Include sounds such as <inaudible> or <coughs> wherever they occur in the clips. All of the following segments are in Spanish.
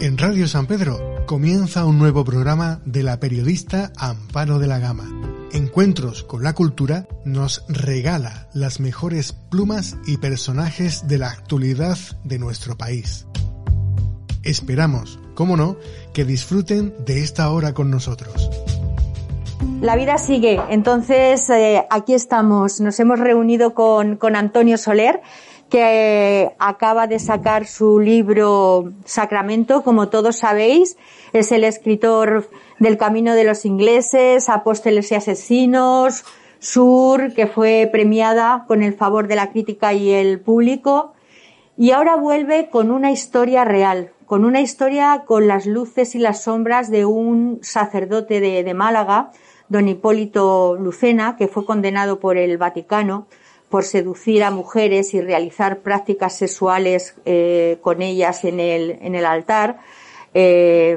En Radio San Pedro comienza un nuevo programa de la periodista Amparo de la Gama. Encuentros con la Cultura nos regala las mejores plumas y personajes de la actualidad de nuestro país. Esperamos, como no, que disfruten de esta hora con nosotros. La vida sigue, entonces eh, aquí estamos, nos hemos reunido con, con Antonio Soler, que acaba de sacar su libro Sacramento, como todos sabéis. Es el escritor del Camino de los Ingleses, Apóstoles y Asesinos, Sur, que fue premiada con el favor de la crítica y el público. Y ahora vuelve con una historia real, con una historia con las luces y las sombras de un sacerdote de, de Málaga, don Hipólito Lucena, que fue condenado por el Vaticano por seducir a mujeres y realizar prácticas sexuales eh, con ellas en el, en el altar. Eh,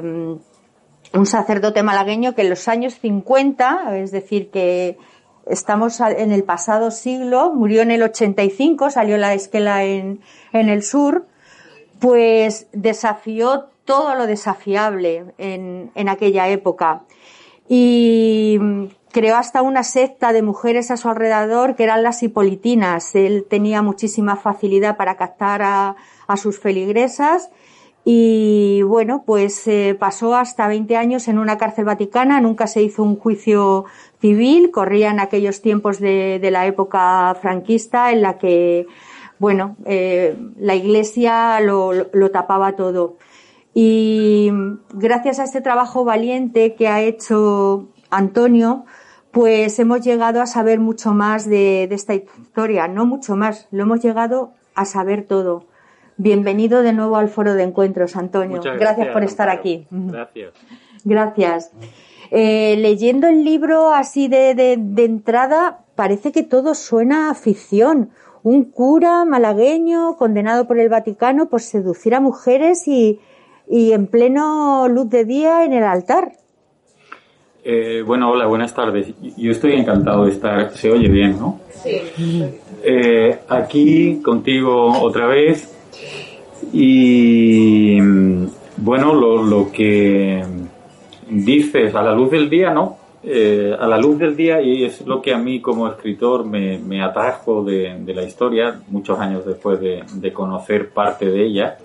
un sacerdote malagueño que en los años 50, es decir, que estamos en el pasado siglo, murió en el 85, salió la esquela en, en el sur, pues desafió todo lo desafiable en, en aquella época. Y creó hasta una secta de mujeres a su alrededor que eran las hipolitinas. Él tenía muchísima facilidad para captar a, sus feligresas y bueno, pues eh, pasó hasta 20 años en una cárcel vaticana, nunca se hizo un juicio civil, corría en aquellos tiempos de, de la época franquista en la que, bueno, eh, la iglesia lo, lo tapaba todo. Y gracias a este trabajo valiente que ha hecho Antonio, pues hemos llegado a saber mucho más de, de, esta historia, no mucho más, lo hemos llegado a saber todo. Bienvenido de nuevo al foro de encuentros, Antonio. Gracias, gracias por estar aquí. <laughs> Gracias. Gracias. Eh, leyendo el libro así de, de, de entrada, parece que todo suena a ficción. Un cura malagueño condenado por el Vaticano por seducir a mujeres y, y en pleno luz de día en el altar. Eh, bueno, hola, buenas tardes. Yo estoy encantado de estar. Se oye bien, ¿no? Sí. Eh, aquí contigo otra vez. Y bueno, lo, lo, que dices a la luz del día, ¿no? Eh, a la luz del día, y es lo que a mí como escritor me, me atrajo de, de, la historia, muchos años después de, de conocer parte de ella,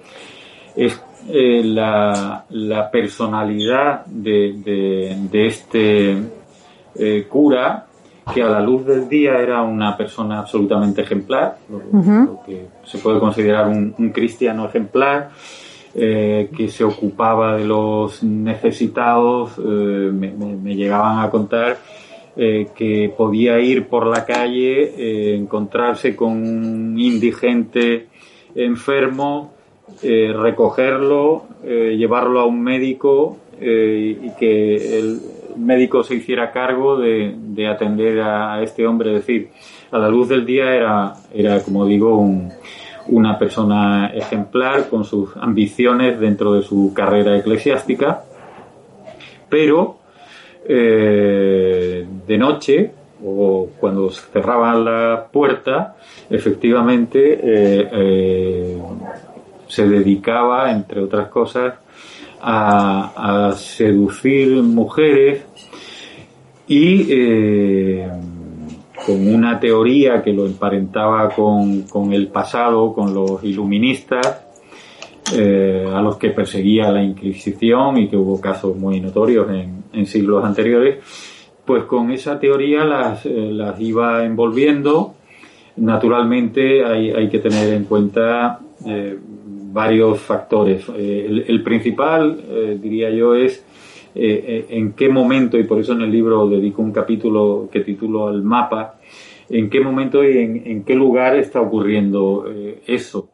es eh, la, la, personalidad de, de, de este eh, cura que a la luz del día era una persona absolutamente ejemplar, lo, uh -huh. lo que se puede considerar un, un cristiano ejemplar, eh, que se ocupaba de los necesitados, me, me, me, llegaban a contar que podía ir por la calle, encontrarse con un indigente enfermo, eh, recogerlo, eh, llevarlo a un médico eh, y que el médico se hiciera cargo de, de, atender a este hombre. Es decir, a la luz del día era, era como digo, un, una persona ejemplar con sus ambiciones dentro de su carrera eclesiástica, pero de noche o cuando cerraban la puerta, efectivamente se dedicaba, entre otras cosas, a, a seducir mujeres y eh, con una teoría que lo emparentaba con, con el pasado, con los iluministas, eh, a los que perseguía la Inquisición y que hubo casos muy notorios en, en siglos anteriores, pues con esa teoría las, eh, las iba envolviendo. Naturalmente hay, hay que tener en cuenta varios factores. Eh, el, el, principal, eh, diría yo, es eh, en qué momento, y por eso en el libro dedico un capítulo que titulo al mapa, en qué momento y en, en qué lugar está ocurriendo eso.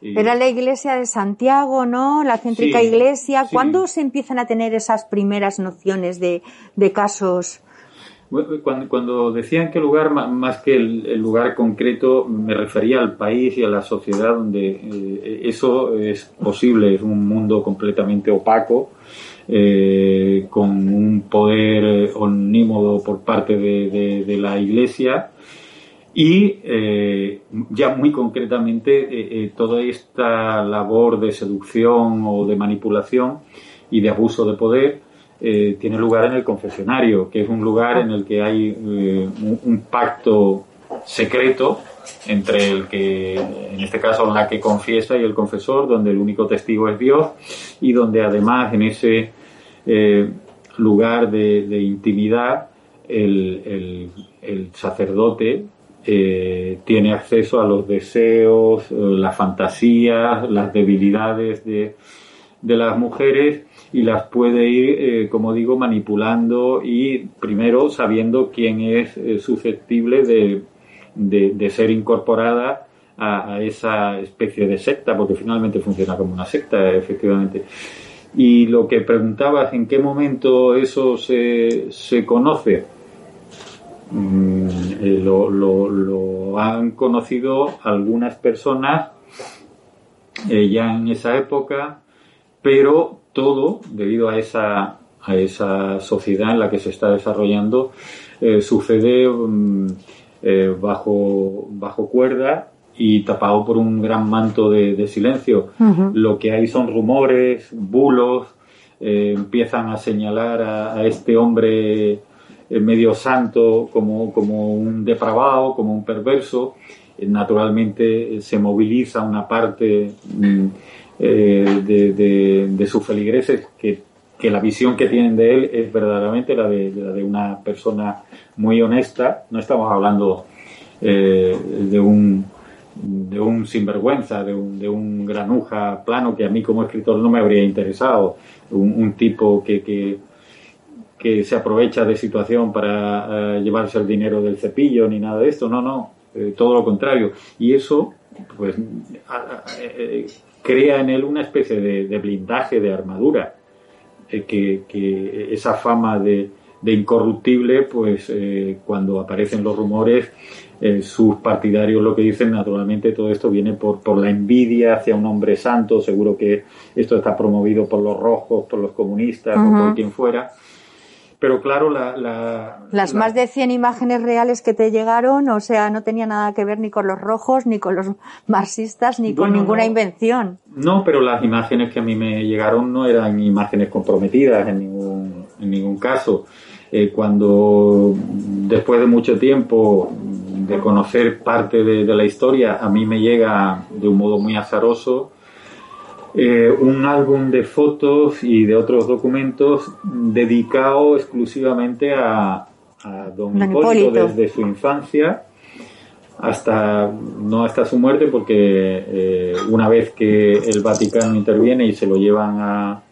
Era la iglesia de Santiago, ¿no? La céntrica iglesia. ¿Cuándo se empiezan a tener esas primeras nociones de, de casos? Cuando, decían que lugar, más que el, lugar concreto, me refería al país y a la sociedad donde eh, eso es posible. Es un mundo completamente opaco, eh, con un poder omnímodo por parte de, la Iglesia y eh, ya muy concretamente eh, eh, toda esta labor de seducción o de manipulación y de abuso de poder tiene lugar en el confesionario, que es un lugar en el que hay un, pacto secreto entre el que, en este caso, la que confiesa y el confesor, donde el único testigo es Dios y donde además en ese lugar de, intimidad el, sacerdote eh, tiene acceso a los deseos, eh, las fantasías, las debilidades de, de las mujeres y las puede ir, eh, como digo, manipulando y primero sabiendo quién es susceptible de, de, ser incorporada a, esa especie de secta, porque finalmente funciona como una secta, efectivamente. Y lo que preguntabas, ¿en qué momento eso se, se conoce? Mm, eh, lo, lo, han conocido algunas personas eh, ya en esa época, pero todo debido a esa, a esa sociedad en la que se está desarrollando eh, sucede mm, bajo, bajo cuerda y tapado por un gran manto de, silencio. Lo que hay son rumores, bulos, empiezan a señalar a este hombre medio santo como, como un depravado, como un perverso. Eh, naturalmente eh, se moviliza una parte mm, eh, de, de, sus feligreses que, que, la visión que tienen de él es verdaderamente la de, la de una persona muy honesta. No estamos hablando de un de un sinvergüenza, de un, de un granuja plano que a mí como escritor no me habría interesado, un, tipo que, que que se aprovecha de situación para eh, llevarse el dinero del cepillo ni nada de esto, no, no, eh, todo lo contrario. Y eso, pues, eh, crea en él una especie de, blindaje, de armadura, que, que, esa fama de, de incorruptible, pues, cuando aparecen los rumores, sus partidarios lo que dicen, naturalmente todo esto viene por, por la envidia hacia un hombre santo, seguro que esto está promovido por los rojos, por los comunistas o por quien fuera, pero claro, la, las más de 100 imágenes reales que te llegaron, o sea, no tenía nada que ver ni con los rojos, ni con los marxistas, ni con ninguna invención. No, pero las imágenes que a mí me llegaron no eran imágenes comprometidas en ningún, en ningún caso. Eh, cuando después de mucho tiempo de conocer parte de, de la historia, a mí me llega de un modo muy azaroso eh, un álbum de fotos y de otros documentos dedicado exclusivamente a, don, Hipólito, desde su infancia hasta no hasta su muerte porque eh, una vez que el Vaticano interviene y se lo llevan a,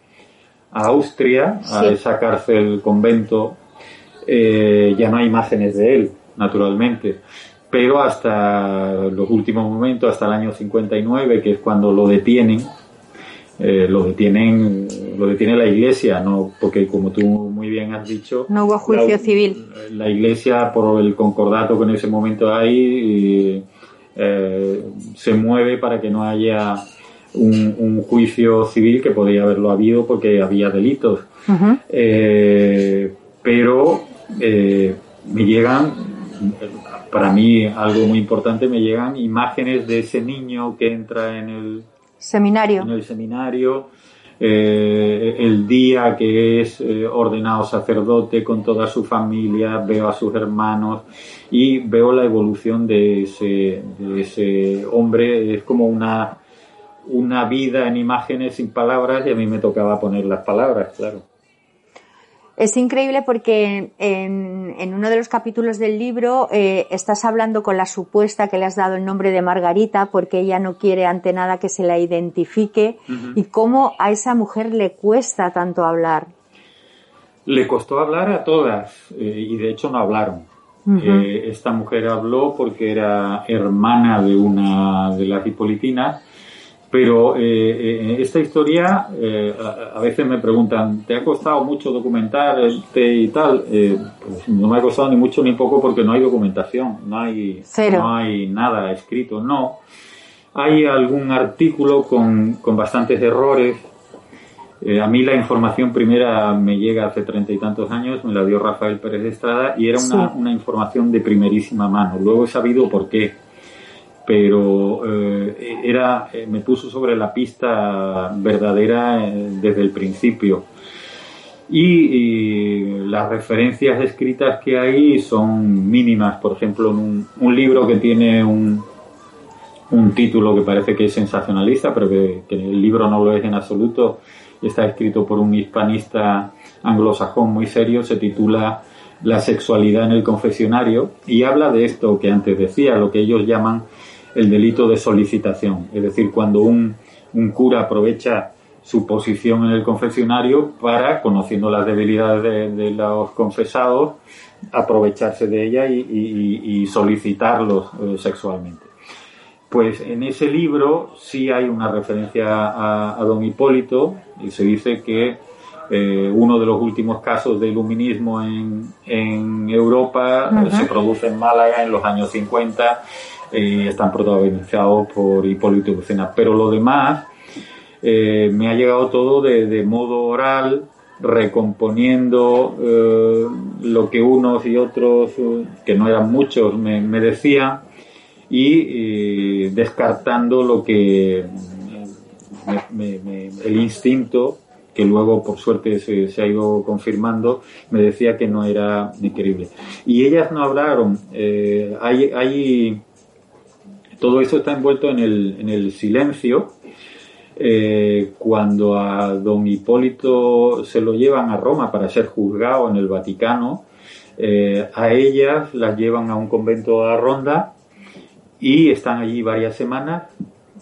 Austria a esa cárcel convento eh, ya no hay imágenes de él naturalmente. Pero hasta los últimos momentos hasta el año 59 que es cuando lo detienen eh, lo detienen lo detiene la iglesia no porque como tú muy bien has dicho no hubo juicio civil. la iglesia por el concordato que en ese momento hay eh, se mueve para que no haya un, juicio civil que podría haberlo habido porque había delitos. Eh, pero me llegan para mí algo muy importante me llegan imágenes de ese niño que entra en el Seminario. En el seminario. Eh, el día que es eh, ordenado sacerdote con toda su familia, veo a sus hermanos y veo la evolución de ese, de ese hombre. Es como una, una vida en imágenes sin palabras y a mí me tocaba poner las palabras, claro. Es increíble porque en, uno de los capítulos del libro eh, estás hablando con la supuesta que le has dado el nombre de Margarita porque ella no quiere ante nada que se la identifique y cómo a esa mujer le cuesta tanto hablar. Le costó hablar a todas eh, y de hecho no hablaron. Eh, esta mujer habló porque era hermana de una de las Hipolitinas Pero eh, esta historia, eh, a, veces me preguntan, ¿te ha costado mucho documentarte y tal? Eh, pues no me ha costado ni mucho ni poco porque no hay documentación, no hay, no hay nada escrito, no. Hay algún artículo con, con bastantes errores. a mí la información primera me llega hace treinta y tantos años, me la dio Rafael Pérez Estrada y era una, una información de primerísima mano. Luego he sabido por qué pero eh, era, eh, me puso sobre la pista verdadera eh, desde el principio. Y, las referencias escritas que hay son mínimas. Por ejemplo, un, un libro que tiene un, un, título que parece que es sensacionalista, pero que, que, el libro no lo es en absoluto, está escrito por un hispanista anglosajón muy serio, se titula La sexualidad en el confesionario y habla de esto que antes decía, lo que ellos llaman el delito de solicitación, es decir, cuando un, cura aprovecha su posición en el confesionario para, conociendo las debilidades de, los confesados, aprovecharse de ella y, solicitarlos eh, sexualmente. Pues en ese libro sí hay una referencia a, don Hipólito y se dice que eh, uno de los últimos casos de iluminismo en, en Europa eh, se produce en Málaga en los años 50 y están protagonizados por Hipólito Lucena. Pero lo demás eh, me ha llegado todo de, modo oral, recomponiendo eh, lo que unos y otros, eh, que no eran muchos, me, decían y descartando lo que el instinto que luego por suerte se, ha ido confirmando, me decía que no era increíble. Y ellas no hablaron, hay, hay todo eso está envuelto en el, en el silencio. Eh, cuando a don Hipólito se lo llevan a Roma para ser juzgado en el Vaticano, eh, a ellas las llevan a un convento a Ronda y están allí varias semanas.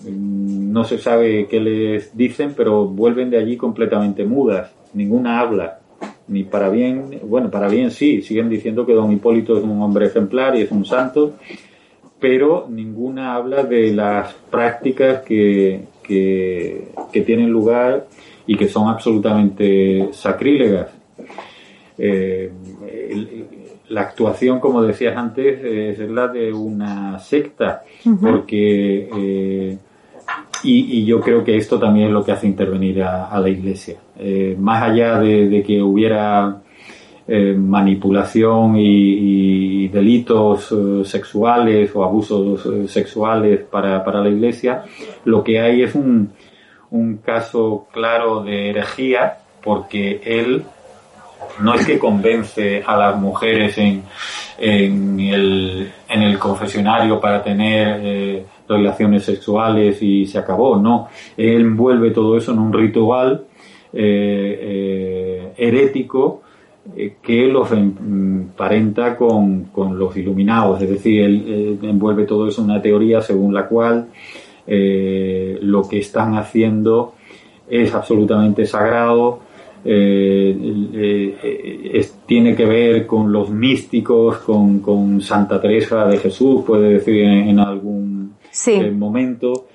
Mm, no se sabe qué les dicen, pero vuelven de allí completamente mudas. Ninguna habla, ni para bien, bueno, para bien sí, siguen diciendo que don Hipólito es un hombre ejemplar y es un santo, pero ninguna habla de las prácticas que, que, tienen lugar y que son absolutamente sacrílegas. Eh, la actuación, como decías antes, es la de una secta, porque eh, y, yo creo que esto también es lo que hace intervenir a, la Iglesia. Eh, más allá de, que hubiera eh, manipulación y, delitos eh, sexuales o abusos eh, sexuales para, para, la Iglesia, lo que hay es un, un caso claro de herejía porque él no es que convence a las mujeres en, en, el, en el confesionario para tener relaciones sexuales y se acabó, no, él envuelve todo eso en un ritual herético eh, que los emparenta con, con, los iluminados, es decir, él, envuelve todo eso en una teoría según la cual eh, lo que están haciendo es absolutamente sagrado, eh, tiene que ver con los místicos, con, con Santa Teresa de Jesús, puede decir en, algún momento.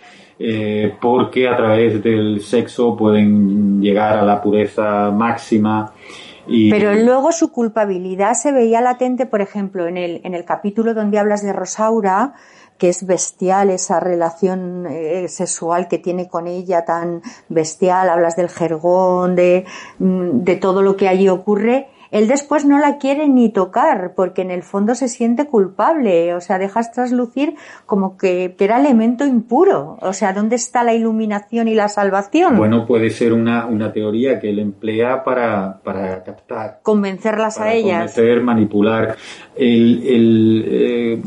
porque a través del sexo pueden llegar a la pureza máxima pero luego su culpabilidad se veía latente, por ejemplo, en el, en el capítulo donde hablas de Rosaura, que es bestial esa relación eh, sexual que tiene con ella tan bestial, hablas del jergón, de, mm, de todo lo que allí ocurre, él después no la quiere ni tocar porque en el fondo se siente culpable, o sea, dejas traslucir como que, era elemento impuro, o sea, ¿dónde está la iluminación y la salvación? Bueno, puede ser una, una teoría que él emplea para, para captar. Convencerlas a ellas. Convencer, manipular. El, el eh,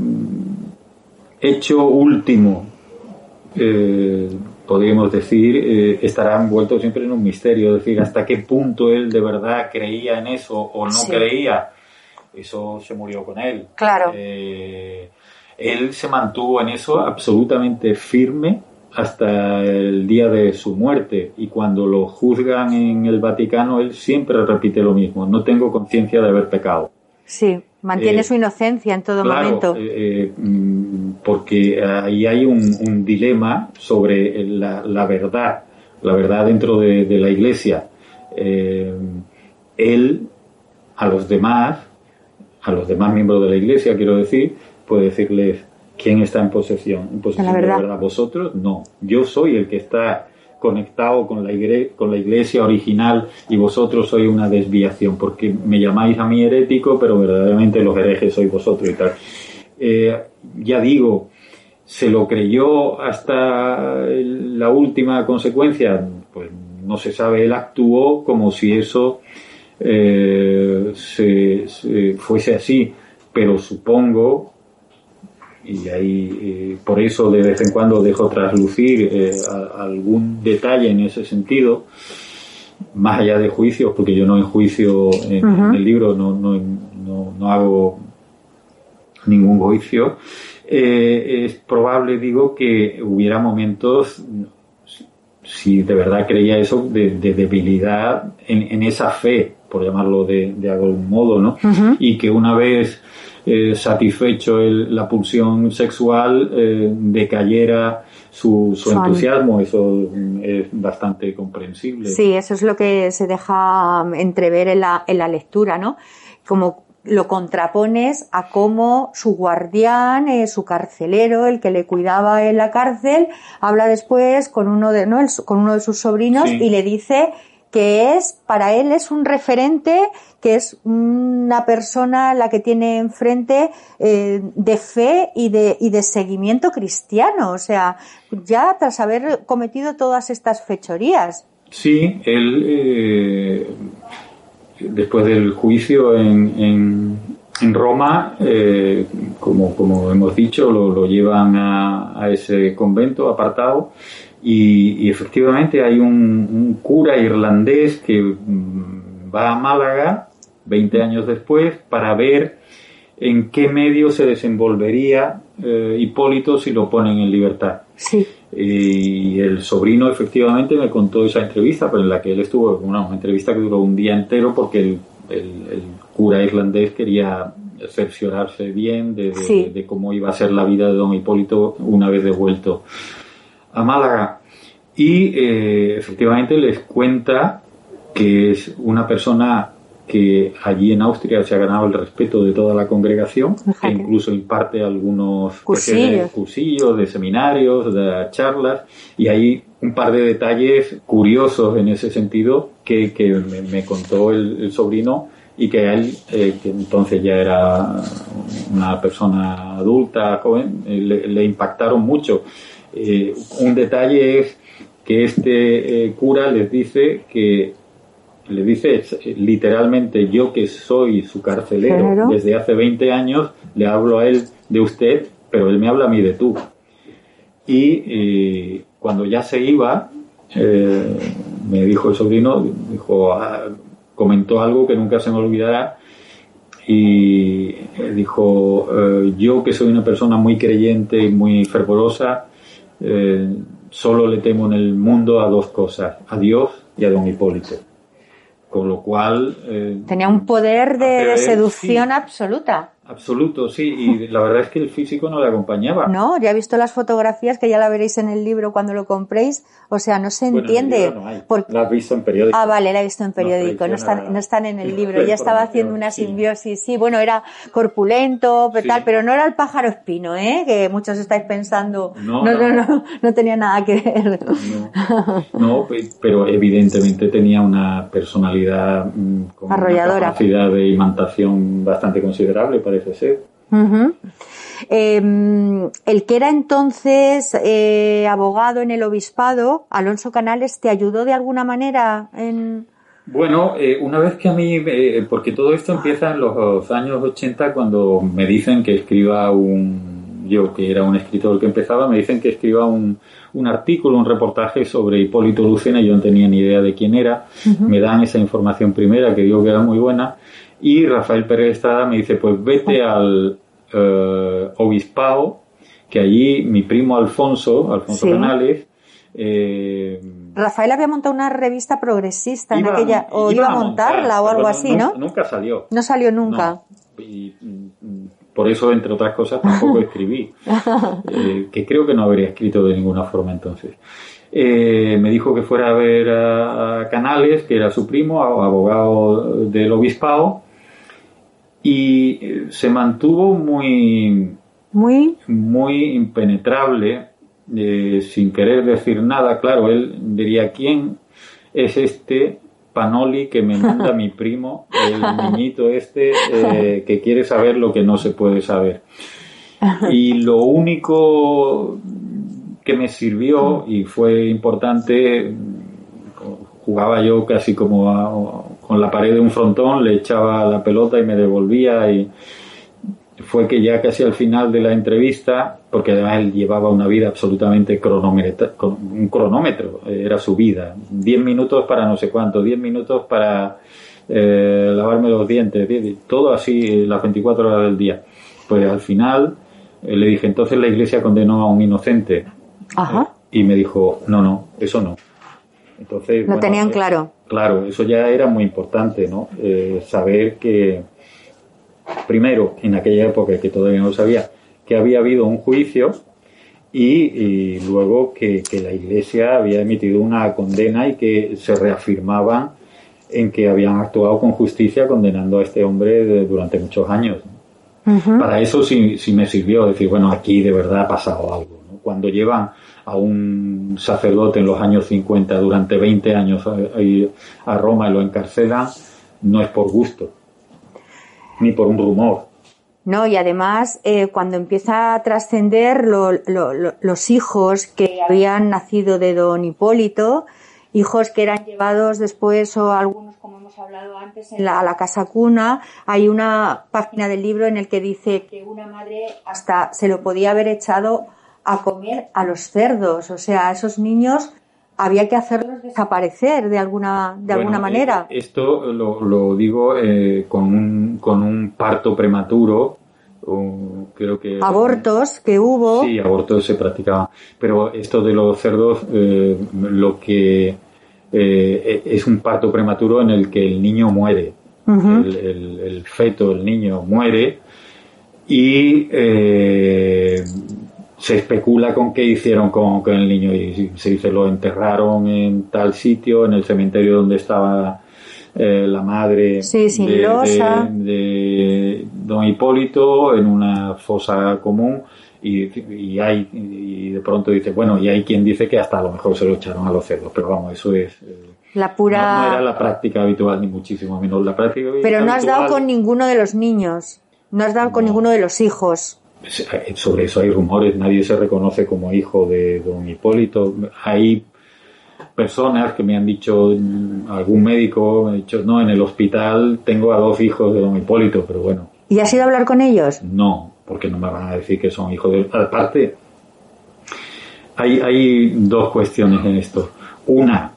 hecho último eh, podríamos decir, eh, estará envuelto siempre en un misterio, es decir, hasta qué punto él de verdad creía en eso o no creía. Eso se murió con él. Claro. Eh, él se mantuvo en eso absolutamente firme hasta el día de su muerte y cuando lo juzgan en el Vaticano él siempre repite lo mismo, no tengo conciencia de haber pecado. Sí, mantiene su inocencia en todo momento. Mm, porque ahí hay un, dilema sobre la, verdad, la verdad dentro de, la iglesia. él, a los demás, a los demás miembros de la iglesia, quiero decir, puede decirles, ¿quién está en posesión? ¿En posesión de la verdad? ¿Vosotros? No. Yo soy el que está conectado con la, con la iglesia original y vosotros sois una desviación, porque me llamáis a mí herético, pero verdaderamente los herejes sois vosotros y tal. Eh, ya digo, ¿se lo creyó hasta la última consecuencia? Pues no se sabe, él actuó como si eso eh, se, fuese así, pero supongo, y ahí eh, por eso de vez en cuando dejo traslucir eh, algún detalle en ese sentido, más allá de juicios, porque yo no enjuicio en, en el libro, no, no, no, no hago ningún juicio, es probable, digo, que hubiera momentos si de verdad creía eso, de, debilidad en, esa fe, por llamarlo de, algún modo, ¿no? Y que una vez eh, satisfecho la pulsión sexual, eh, decayera su, entusiasmo, eso es bastante comprensible. Sí, eso es lo que se deja entrever en la, en la lectura, ¿no? Como lo contrapones a cómo su guardián, eh, su carcelero, el que le cuidaba en la cárcel, habla después con uno de, ¿no? con uno de sus sobrinos y le dice que es, para él es un referente, que es una persona la que tiene enfrente eh, de fe y de, y de seguimiento cristiano. O sea, ya tras haber cometido todas estas fechorías. Sí, él eh, después del juicio en, en, en Roma, eh, como, como, hemos dicho, lo, lo llevan a, a, ese convento apartado y, y efectivamente hay un, un, cura irlandés que mm, va a Málaga 20 años después para ver en qué medio se desenvolvería eh, Hipólito si lo ponen en libertad. Sí. Y el sobrino efectivamente me contó esa entrevista, pero en la que él estuvo, una, entrevista que duró un día entero porque el, el, cura irlandés quería cerciorarse bien de, de, cómo iba a ser la vida de don Hipólito una vez devuelto a Málaga. Y eh, efectivamente les cuenta que es una persona que allí en Austria se ha ganado el respeto de toda la congregación, que incluso imparte algunos cursillos. de seminarios, de charlas, y hay un par de detalles curiosos en ese sentido que, que me, contó el, sobrino y que a él, eh, que entonces ya era una persona adulta, joven, eh, le, impactaron mucho. Eh, un detalle es que este cura les dice que le dice literalmente yo que soy su carcelero desde hace 20 años, le hablo a él de usted, pero él me habla a mí de tú. Y eh, cuando ya se iba, eh, me dijo el sobrino, dijo, ah, comentó algo que nunca se me olvidará y dijo, eh, yo que soy una persona muy creyente y muy fervorosa, solo le temo en el mundo a dos cosas, a Dios y a don Hipólito. Con lo cual... Eh, Tenía un poder de, seducción absoluta. Absoluto, sí, y la verdad es que el físico no le acompañaba. No, ya he visto las fotografías que ya la veréis en el libro cuando lo compréis, o sea, no se entiende. La has visto en periódico. Ah, vale, la he visto en periódico, no, están, no están en el libro, ya estaba haciendo una simbiosis, sí, bueno, era corpulento, tal, pero no era el pájaro espino, ¿eh? Que muchos estáis pensando, no, no, no, no, tenía nada que ver. No, pero evidentemente tenía una personalidad mm, con una capacidad de imantación bastante considerable para Em, el que era entonces eh, abogado en el obispado, Alonso Canales, ¿te ayudó de alguna manera en...? Bueno, eh, una vez que a mí, eh, porque todo esto empieza en los años 80 cuando me dicen que escriba un, yo que era un escritor que empezaba, me dicen que escriba un, un artículo, un reportaje sobre Hipólito Lucena, yo no tenía ni idea de quién era, me dan esa información primera que digo que era muy buena, y Rafael Pérez Estrada me dice, pues vete al uh, obispado, que allí mi primo Alfonso, Alfonso Canales, eh, Rafael había montado una revista progresista en aquella, o iba, a montarla o algo así, ¿no? Nunca salió. No salió nunca. y mm, por eso, entre otras cosas, tampoco <laughs> escribí, eh, que creo que no habría escrito de ninguna forma entonces. Eh, me dijo que fuera a ver a, Canales, que era su primo, abogado del obispado, y eh, se mantuvo muy, muy, muy impenetrable, sin querer decir nada. Claro, él diría, ¿quién es este Panoli que me manda mi primo, el <laughs> niñito este, eh, que quiere saber lo que no se puede saber. Y lo único que me sirvió y fue importante, jugaba yo casi como con la pared de un frontón, le echaba la pelota y me devolvía y fue que ya casi al final de la entrevista, porque además él llevaba una vida absolutamente cronómetro, un cronómetro, eh, era su vida, 10 minutos para no sé cuánto, 10 minutos para eh, lavarme los dientes, todo así las 24 horas del día. Pues al final eh, le dije, entonces la iglesia condenó a un inocente. Ajá. y me dijo, no, no, eso no. Entonces, lo tenían claro. Claro, eso ya era muy importante, ¿no? saber que primero, en aquella época que todavía no lo sabía, que había habido un juicio y, luego que, la Iglesia había emitido una condena y que se reafirmaban en que habían actuado con justicia condenando a este hombre durante muchos años. Para eso sí, sí, me sirvió decir, bueno, aquí de verdad ha pasado algo. Cuando llevan a un sacerdote en los años 50 durante 20 años a, a Roma y lo encarcelan, no es por gusto, ni por un rumor. No, y además, eh, cuando empieza a trascender los hijos que habían nacido de don Hipólito, hijos que eran llevados después o algunos, como hemos hablado antes, en la, a la casa cuna, hay una página del libro en el que dice que una madre hasta se lo podía haber echado a comer a los cerdos, o sea, a esos niños había que hacerlos desaparecer de alguna, de alguna manera. Eh, esto lo, lo digo eh, con, un, con un parto prematuro. creo que abortos que hubo. Sí abortos se practicaban pero esto de los cerdos eh, lo que es un parto prematuro en el que el niño muere. El, el, feto el niño muere. Y se especula con qué hicieron con, el niño y se dice lo enterraron en tal sitio, en el cementerio donde estaba eh, la madre de, don Hipólito, en una fosa común. Y, hay y de pronto dice bueno y hay quien dice que hasta a lo mejor se lo echaron a los cerdos pero vamos eso es eh, la pura no, era la práctica habitual ni muchísimo menos. La práctica pero no has dado con ninguno de los niños no has dado con ninguno de los hijos sobre eso hay rumores, nadie se reconoce como hijo de don Hipólito. Hay personas que me han dicho, algún médico me ha dicho, no, en el hospital tengo a dos hijos de don Hipólito, pero bueno. ¿Y has ido a hablar con ellos? No, porque no me van a decir que son hijos de... Aparte, hay, hay dos cuestiones en esto. Una,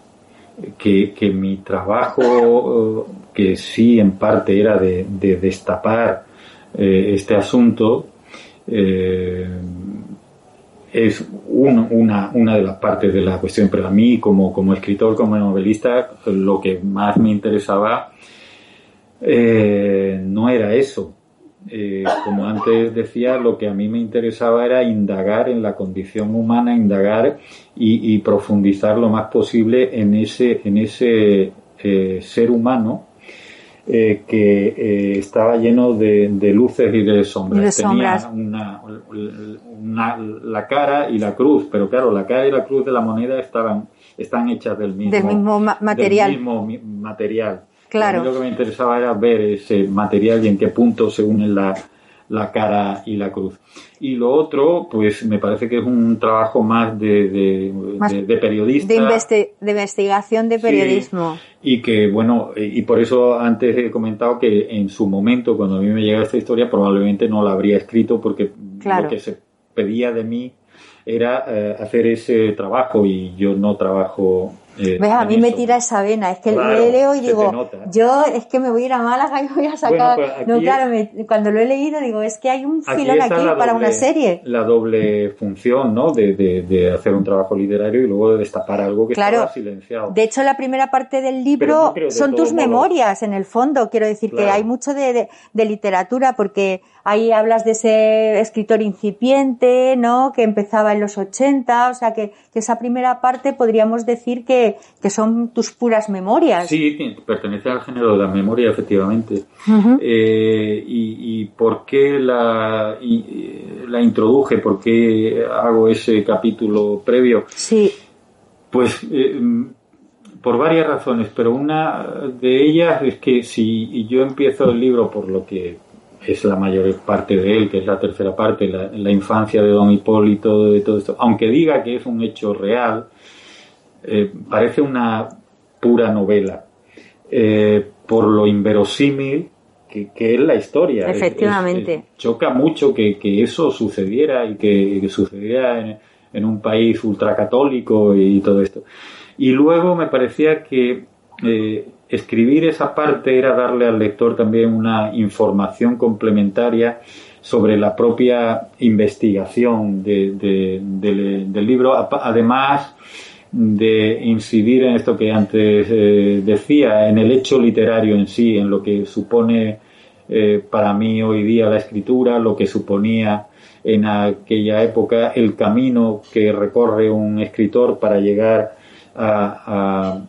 que, que mi trabajo, que sí en parte era de, destapar eh, este asunto, eh, es una, una de las partes de la cuestión, pero a mí como, como escritor, como novelista, lo que más me interesaba eh, no era eso. Eh, como antes decía, lo que a mí me interesaba era indagar en la condición humana, indagar y, profundizar lo más posible en ese, en ese ser humano eh, que eh, estaba lleno de, luces y de sombras. Tenía una, la cara y la cruz, pero claro, la cara y la cruz de la moneda estaban, están hechas del mismo, material. mismo material. Claro. lo que me interesaba era ver ese material y en qué punto se unen la, la cara y la cruz. Y lo otro, pues me parece que es un trabajo más de, de, periodista. De, investigación de periodismo. y que, bueno, y por eso antes he comentado que en su momento, cuando a mí me llega esta historia, probablemente no la habría escrito porque lo que se pedía de mí era eh, hacer ese trabajo y yo no trabajo Eh, ¿Ves? A mí me tira esa vena. Es que Claro, le leo y digo, yo es que me voy a ir a Málaga y voy a sacar. Bueno, pues no, claro, me- cuando lo he leído digo, es que hay un filón aquí para doble- una serie. La doble función, ¿no? De, de- de hacer un trabajo literario y luego de destapar algo que Claro. estaba silenciado. De hecho, la primera parte del libro no son tus memorias, en el fondo. Quiero decir que hay mucho de, de- de literatura, porque ahí hablas de ese escritor incipiente, ¿no? Que empezaba en los 80, o sea, que, que esa primera parte podríamos decir que, que son tus puras memorias. Sí, pertenece al género de la memoria, efectivamente. Eh, y, y por qué la, y- la introduje? ¿Por qué hago ese capítulo previo? Sí, Pues eh, por varias razones, pero una de ellas es que si yo empiezo el libro por lo que es la mayor parte de él, que es la tercera parte, la, la infancia de Don Hipólito, de todo esto, aunque diga que es un hecho real, eh, parece una pura novela, eh, por lo inverosímil que, que es la historia. Es- Efectivamente. es- choca mucho que, que eso sucediera y que, que sucediera en, en un país ultracatólico y todo esto. Y luego me parecía que eh, escribir esa parte era darle al lector también una información complementaria sobre la propia investigación de- de- del- del libro, además de incidir en esto que antes eh, decía, en el hecho literario en sí, en lo que supone eh, para mí hoy día la escritura, lo que suponía en aquella época el camino que recorre un escritor para llegar a,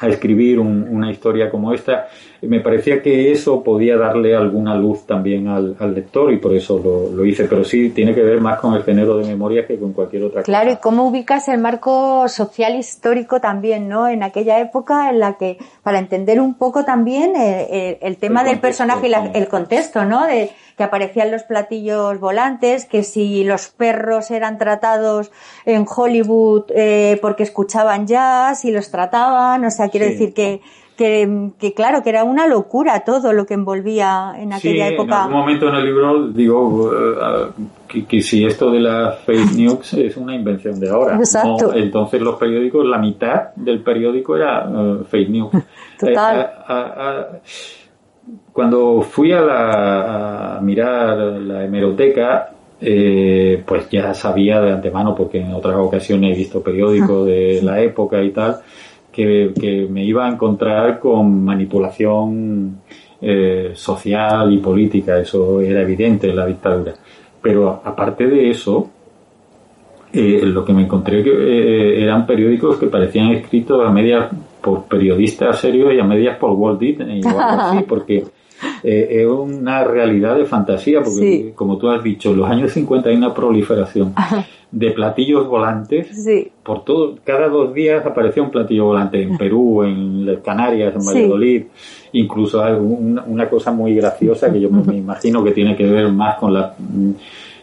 a- escribir un- una historia como esta. Me parecía que eso podía darle alguna luz también al, al lector y por eso lo, lo hice, pero sí tiene que ver más con el género de memoria que con cualquier otra Claro, y cosa. cómo ubicas el marco social histórico también, ¿no? En aquella época en la que, para entender un poco también eh, eh, el tema El del personaje y la- el contexto, ¿no? De que aparecían los platillos volantes, que si los perros eran tratados en Hollywood eh, porque escuchaban jazz y los trataban, o sea, quiero Sí. decir que, que, que claro, que era una locura todo lo que envolvía en aquella sí, época. En algún momento en el libro digo eh, que, que si esto de las fake news es una invención de ahora. Exacto. No, entonces los periódicos, la mitad del periódico era eh, fake news. <laughs> Total. Eh, cuando fui a, la, a mirar la hemeroteca, eh, pues ya sabía de antemano, porque en otras ocasiones he visto periódicos de <laughs> la época y tal, que, que me iba a encontrar con manipulación eh, social y política, eso era evidente en la dictadura. Pero aparte de eso, eh, lo que me encontré que eran periódicos que parecían escritos a medias por periodistas serios y a medias por Walt Disney o algo así, <laughs> porque eh, es una realidad de fantasía, porque Sí. como tú has dicho, en los años 50 hay una proliferación de platillos volantes Sí. por todo, cada dos días aparecía un platillo volante en Perú, en Canarias, en Sí. Valladolid, incluso hay un- una cosa muy graciosa que yo me <laughs> imagino que tiene que ver más con la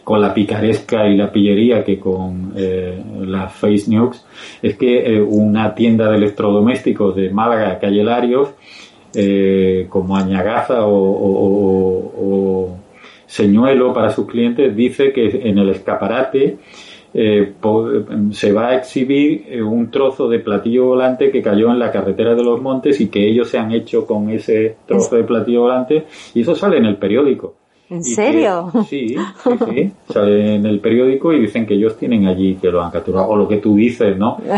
con la picaresca y la pillería que con eh, las face news, es que eh, una tienda de electrodomésticos de Málaga, calle Larios, eh, como Añagaza o, o- o- o Señuelo para sus clientes, dice que en el escaparate eh, se va a exhibir eh, un trozo de platillo volante que cayó en la carretera de los montes y que ellos se han hecho con ese trozo de platillo volante y eso sale en el periódico. ¿En que- serio? sí, sí, sí, <laughs> sale en el periódico y dicen que ellos tienen allí que lo han capturado, o lo que tú dices, ¿no? <laughs>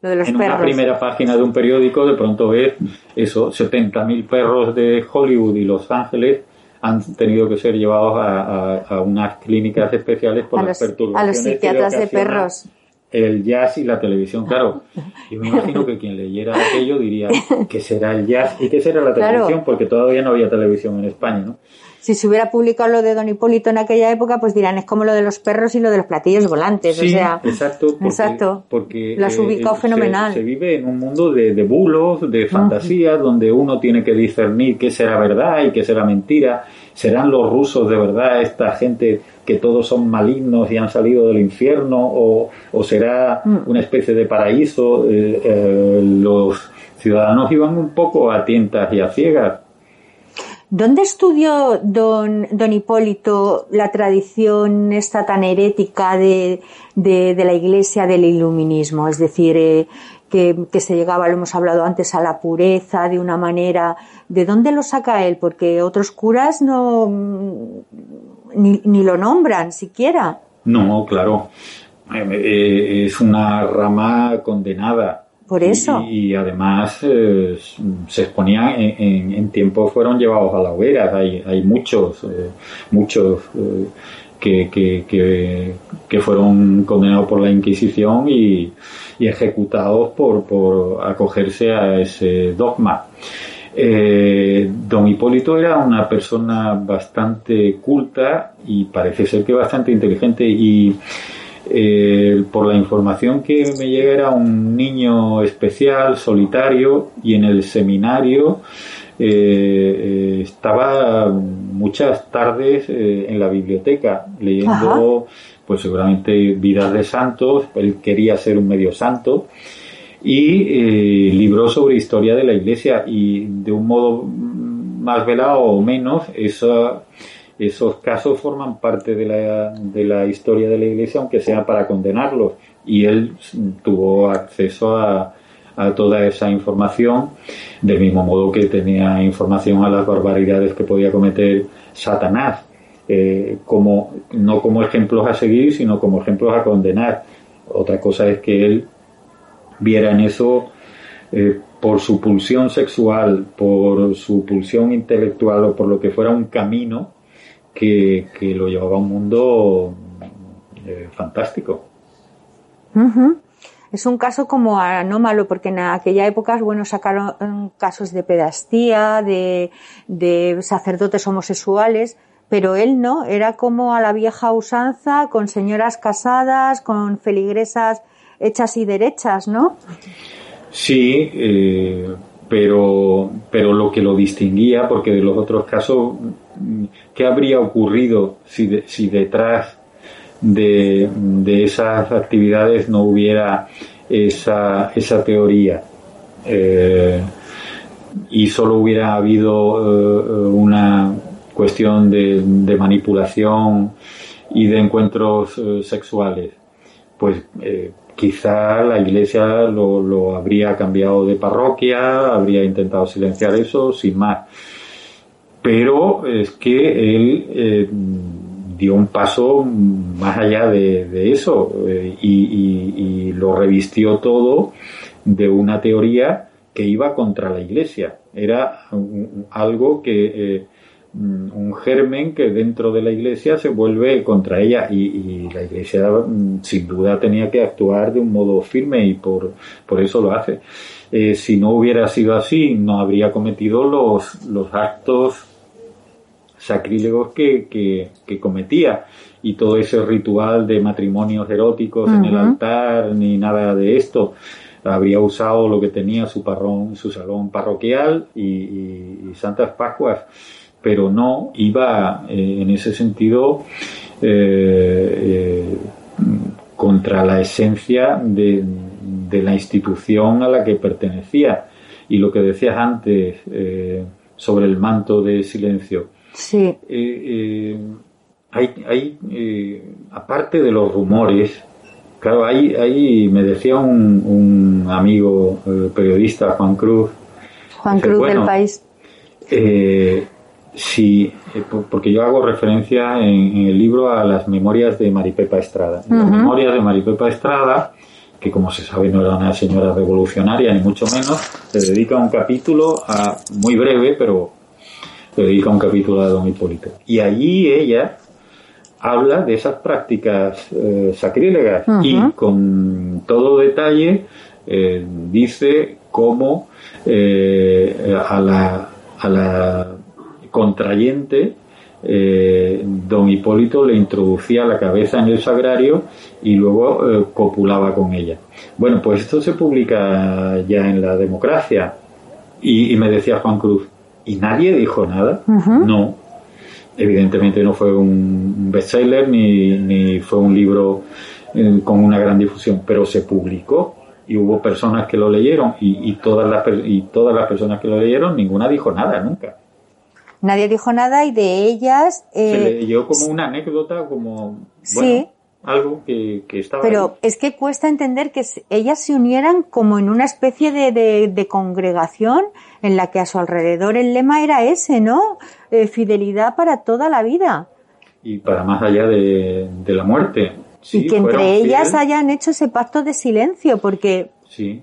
Lo de los en perros. una primera página de un periódico de pronto ves eso, 70.000 perros de Hollywood y Los Ángeles han tenido que ser llevados a, a- a unas clínicas especiales por a las los, a perturbaciones los que le psiquiatras de perros. el jazz y la televisión, claro. <laughs> Yo me imagino que quien leyera aquello diría, ¿qué será el jazz y qué será la Claro. televisión? Porque todavía no había televisión en España, ¿no? Si se hubiera publicado lo de Don Hipólito en aquella época, pues dirán, es como lo de los perros y lo de los platillos volantes. Sí, o sea, exacto. Porque, exacto. Porque Lo has ubicado se- fenomenal. Se, vive en un mundo de, de bulos, de fantasías, donde uno tiene que discernir qué será verdad y qué será mentira. ¿Serán los rusos de verdad esta gente que todos son malignos y han salido del infierno? ¿O, o será Mm. una especie de paraíso? Eh, eh, los ciudadanos iban un poco a tientas y a ciegas. ¿Dónde estudió don, don Hipólito la tradición esta tan herética de, de, la iglesia del iluminismo? Es decir, eh, que, se llegaba, lo hemos hablado antes, a la pureza de una manera. ¿De dónde lo saca él? Porque otros curas no ni, ni lo nombran siquiera. No, claro. Eh, eh, es una rama condenada. Por eso. Y, además eh, se exponía en, en, tiempos fueron llevados a la hoguera. Hay, hay muchos, muchos que, que, que, fueron condenados por la Inquisición y, y ejecutados por, por acogerse a ese dogma. Eh, don Hipólito era una persona bastante culta y parece ser que bastante inteligente y eh, por la información que me llega era un niño especial, solitario y en el seminario eh, estaba muchas tardes en la biblioteca leyendo pues seguramente vidas de santos, él quería ser un medio santo y eh, libros sobre historia de la iglesia y de un modo más velado o menos esos casos forman parte de la, de la historia de la iglesia aunque sea para condenarlos. Y él tuvo acceso a, a toda esa información del mismo modo que tenía información a las barbaridades que podía cometer Satanás eh, como no como ejemplos a seguir sino como ejemplos a condenar. Otra cosa es que él viera en eso eh, por su pulsión sexual, por su pulsión intelectual o por lo que fuera un camino que, lo llevaba a un mundo eh, fantástico. Es un caso como anómalo, porque en aquella época, bueno, sacaron casos de pedastía, de, de sacerdotes homosexuales, pero él no, era como a la vieja usanza, con señoras casadas, con feligresas hechas y derechas, ¿no? Sí, eh, pero, pero lo que lo distinguía, porque de los otros casos, ¿qué habría ocurrido si, si detrás de, de, esas actividades no hubiera esa, esa teoría? Eh, y solo hubiera habido eh, una cuestión de, de, manipulación y de encuentros sexuales. Pues quizá la iglesia lo, habría cambiado de parroquia, habría intentado silenciar eso, sin más. Pero es que él eh, dio un paso más allá de, eso eh, y, lo revistió todo de una teoría que iba contra la iglesia. Era algo que eh, un germen que dentro de la iglesia se vuelve contra ella y, la iglesia mm, sin duda tenía que actuar de un modo firme y por, por eso lo hace. Eh, si no hubiera sido así, no habría cometido los, los actos sacrílegos que, que, cometía. Y todo ese ritual de matrimonios eróticos en el altar ni nada de esto. Habría usado lo que tenía su parrón, su salón parroquial y Santas Pascuas pero no iba eh, en ese sentido eh, eh, contra la esencia de, la institución a la que pertenecía. Y lo que decías antes sobre el manto de silencio. Sí. hay, hay aparte de los rumores, claro, hay, hay me decía un, un amigo periodista, Juan Cruz. Juan Cruz del País. Eh, Sí, eh, porque yo hago referencia en, el libro a las memorias de Maripepa Estrada. Las memorias de Maripepa Estrada, que como se sabe no era una señora revolucionaria ni mucho menos, se dedica un capítulo a, muy breve, pero se dedica un capítulo a don Hipólito. Y allí ella habla de esas prácticas eh, sacrílegas y con todo detalle eh, dice cómo a la a la contrayente, eh, don Hipólito le introducía la cabeza en el sagrario y luego eh, copulaba con ella. Bueno, pues esto se publica ya en la democracia y, me decía Juan Cruz, ¿y nadie dijo nada? No, evidentemente no fue un bestseller ni, ni fue un libro eh, con una gran difusión, pero se publicó y hubo personas que lo leyeron y, y, todas las, y todas las personas que lo leyeron, ninguna dijo nada nunca nadie dijo nada y de ellas... Eh, se leyó como una anécdota, como... sí, algo que, que estaba Pero es que cuesta entender que ellas se unieran como en una especie de, de, congregación en la que a su alrededor el lema era ese, ¿no? Eh, fidelidad para toda la vida. Y para más allá de, de la muerte. y que entre ellas hayan hecho ese pacto de silencio, porque sí.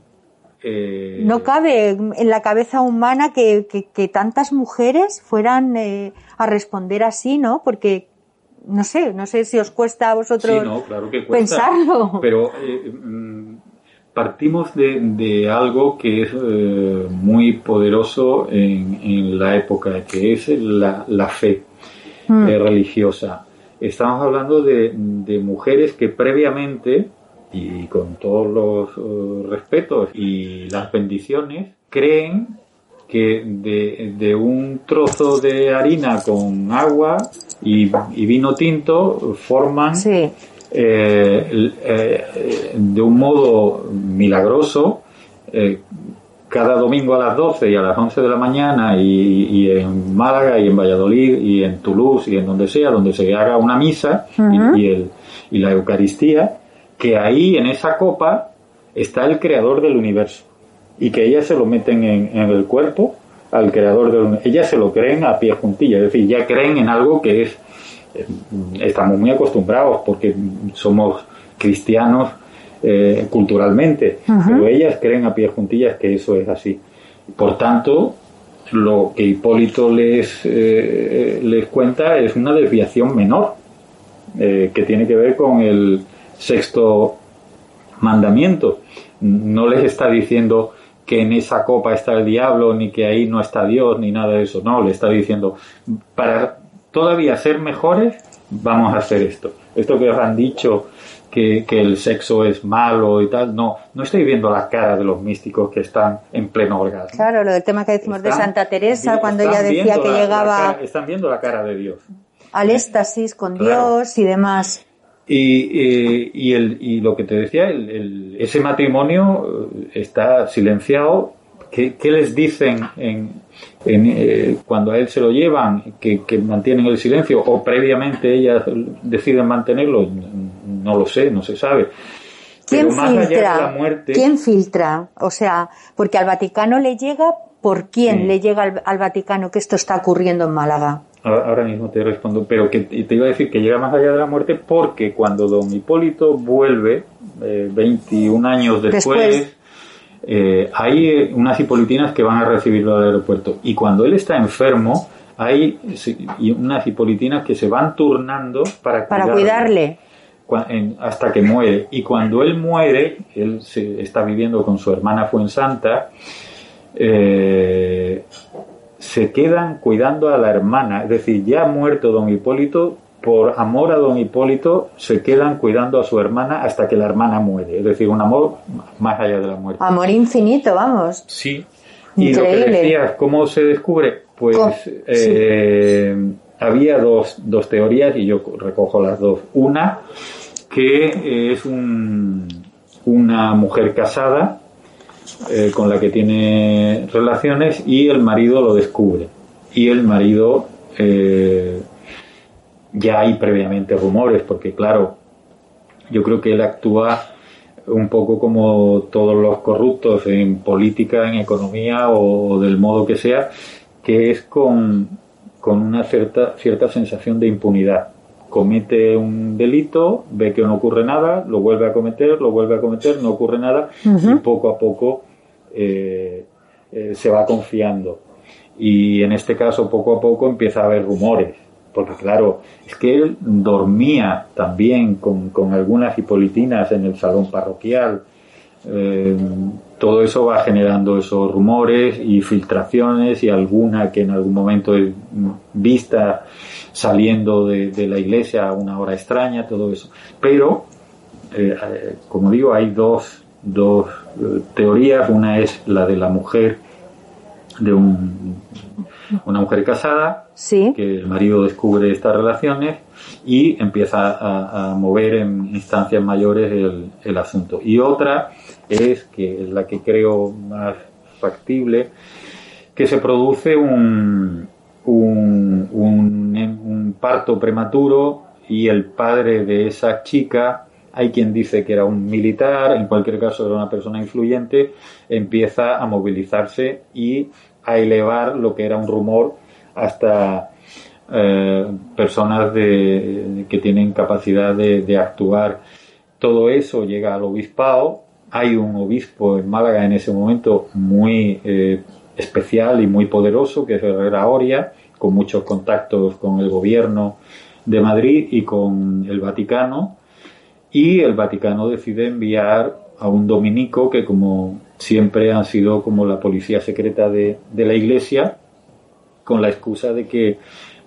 Eh, no cabe en la cabeza humana que, que, tantas mujeres fueran eh, a responder así, ¿no? Porque no sé, no sé si os cuesta a vosotros pensarlo. Pero eh, mm, partimos de, algo que es muy poderoso en, la época, que es la, fe mm. religiosa. Estamos hablando de, de mujeres que previamente y con todos los eh, respetos y las bendiciones, creen que de, un trozo de harina con agua y, vino tinto forman eh, eh, de un modo milagroso cada domingo a las 12 y a las 11 de la mañana y, en Málaga y en Valladolid y en Toulouse y en donde sea, donde se haga una misa y, el, y la Eucaristía, que ahí en esa copa está el creador del universo y que ellas se lo meten en, el cuerpo al creador del universo. Ellas se lo creen a pie juntilla, es decir, ya creen en algo que es, eh, estamos muy acostumbrados porque somos cristianos eh, culturalmente, pero ellas creen a pie juntillas que eso es así. Por tanto, lo que Hipólito les, eh, les cuenta es una desviación menor, que tiene que ver con el, sexto mandamiento. No les está diciendo que en esa copa está el diablo, ni que ahí no está Dios, ni nada de eso. No, le está diciendo, para todavía ser mejores, vamos a hacer esto. Esto que os han dicho, que, el sexo es malo y tal, no, no estoy viendo la cara de los místicos que están en pleno orgasmo. Claro, lo del tema que decimos de Santa Teresa, cuando ella decía que llegaba... están viendo la cara de Dios. Al éxtasis con Dios y demás. Y, y, el, y lo que te decía, el, ese matrimonio eh, está silenciado. ¿Qué, qué les dicen en, en eh, cuando a él se lo llevan, que, que, mantienen el silencio, o previamente ellas deciden mantenerlo? No lo sé, no se sabe. ¿Quién filtra? muerte, ¿Quién filtra? O sea, porque al Vaticano le llega, ¿por quién le llega al, al Vaticano que esto está ocurriendo en Málaga? Ahora mismo te respondo, pero que te iba a decir que llega más allá de la muerte porque cuando don Hipólito vuelve, eh, 21 años después, eh, hay unas hipolitinas que van a recibirlo al aeropuerto. Y cuando él está enfermo, hay unas hipolitinas que se van turnando para, para cuidarle. hasta que muere. Y cuando él muere, él se, está viviendo con su hermana Fuensanta, eh, se quedan cuidando a la hermana, es decir, ya ha muerto don Hipólito, por amor a don Hipólito se quedan cuidando a su hermana hasta que la hermana muere, es decir, un amor más allá de la muerte. Amor infinito, vamos. Sí. Y lo que decías, ¿cómo se descubre? Pues eh, había dos, dos teorías y yo recojo las dos. Una, que es un, una mujer casada eh, con la que tiene relaciones y el marido lo descubre. Y el marido, eh, ya hay previamente rumores, porque claro, yo creo que él actúa un poco como todos los corruptos en política, en economía o, del modo que sea, que es con, con una cierta, cierta sensación de impunidad comete un delito, ve que no ocurre nada, lo vuelve a cometer, lo vuelve a cometer, no ocurre nada y poco a poco eh, eh, se va confiando. Y en este caso poco a poco empieza a haber rumores, porque claro, es que él dormía también con, con algunas hipolitinas en el salón parroquial. Eh, todo eso va generando esos rumores y filtraciones y alguna que en algún momento es vista saliendo de, la iglesia a una hora extraña, todo eso. Pero, eh, eh, como digo, hay dos, dos eh, teorías. Una es la de la mujer, de un, una mujer casada, que el marido descubre estas relaciones y empieza a, mover en instancias mayores el, el asunto. Y otra es, que es la que creo más factible, que se produce un, un, un, parto prematuro y el padre de esa chica, hay quien dice que era un militar, en cualquier caso era una persona influyente, empieza a movilizarse y a elevar lo que era un rumor hasta eh, personas de, que tienen capacidad de, actuar. Todo eso llega al obispado. Hay un obispo en Málaga en ese momento muy eh, especial y muy poderoso, que es Herrera Oria, con muchos contactos con el gobierno de Madrid y con el Vaticano. Y el Vaticano decide enviar a un dominico que como siempre han sido como la policía secreta de, de la iglesia, con la excusa de que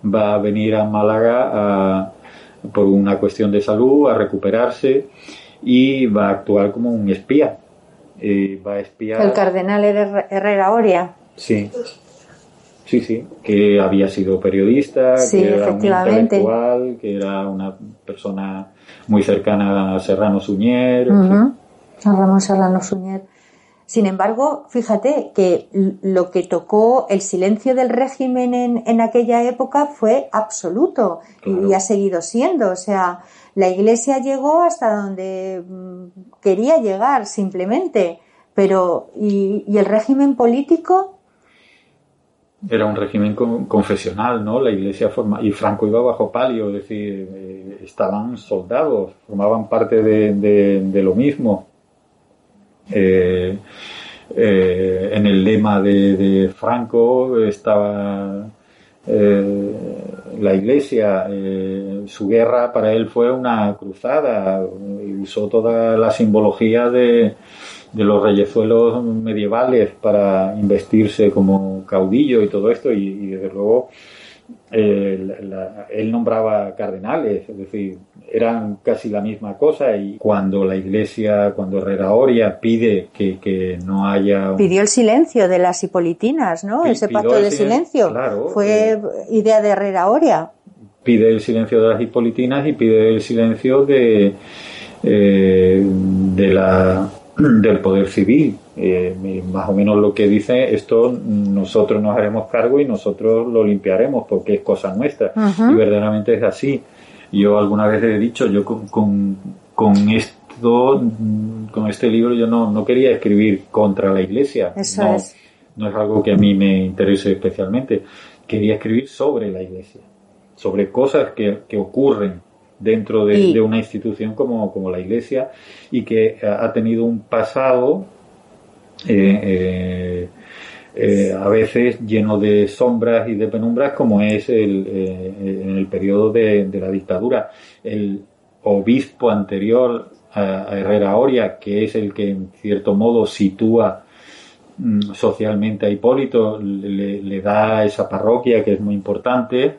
va a venir a Málaga por una cuestión de salud, a recuperarse y va a actuar como un espía. Eh, va a espiar. El cardenal Herrera Oria. Sí. Sí, sí, que había sido periodista, que era un intelectual, que era una persona muy cercana a Serrano Suñer. Ramón Serrano Suñer. Sin embargo, fíjate que lo que tocó el silencio del régimen en, aquella época fue absoluto y, ha seguido siendo. O sea, la Iglesia llegó hasta donde mm, quería llegar simplemente. Pero, ¿y, el régimen político? Era un régimen confesional, ¿no? La Iglesia forma y Franco iba bajo palio, es decir, eh, estaban soldados, formaban parte de lo mismo. Eh, eh, en el lema de, Franco estaba eh, la iglesia, su guerra para él fue una cruzada, y usó toda la simbología de, los reyezuelos medievales para investirse como caudillo y todo esto, y desde luego él nombraba cardenales, es decir, eran casi la misma cosa y cuando la iglesia, cuando Herrera Oria pide que, no haya... Pidió el silencio de las hipolitinas, ¿no? Ese pacto de silencio. Fue eh, idea de Herrera Oria. Pide el silencio de las hipolitinas y pide el silencio de, eh, de la del poder civil. Eh, más o menos lo que dice esto, nosotros nos haremos cargo y nosotros lo limpiaremos porque es cosa nuestra. Y verdaderamente es así. Yo alguna vez he dicho, yo con, con, esto, con este libro, yo no, no quería escribir contra la iglesia. Eso no, es. no es algo que a mí me interese especialmente. Quería escribir sobre la iglesia, sobre cosas que, que ocurren dentro de, una institución como, como, la Iglesia y que ha tenido un pasado eh, eh, eh, a veces lleno de sombras y de penumbras como es el, en el periodo de, la dictadura. El obispo anterior a, Herrera Oria, que es el que en cierto modo sitúa mm, socialmente a Hipólito, le, da esa parroquia que es muy importante,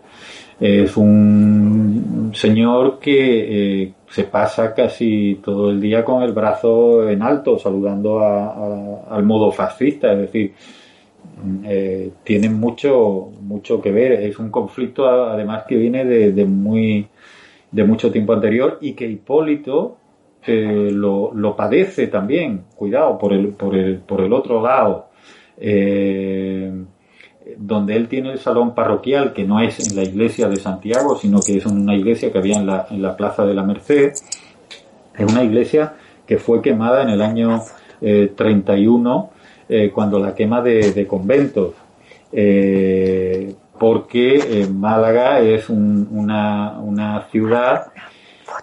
es un señor que se pasa casi todo el día con el brazo en alto, saludando al modo fascista, es decir, eh, tiene mucho, mucho que ver. Es un conflicto además que viene de, muy, de mucho tiempo anterior y que Hipólito eh, lo, lo, padece también. Cuidado, por el, por el, por el otro lado. Eh, donde él tiene el salón parroquial, que no es en la iglesia de Santiago, sino que es una iglesia que había en la, en la Plaza de la Merced, es una iglesia que fue quemada en el año 31, eh, eh, cuando la quema de, conventos, eh, porque Málaga es una, una ciudad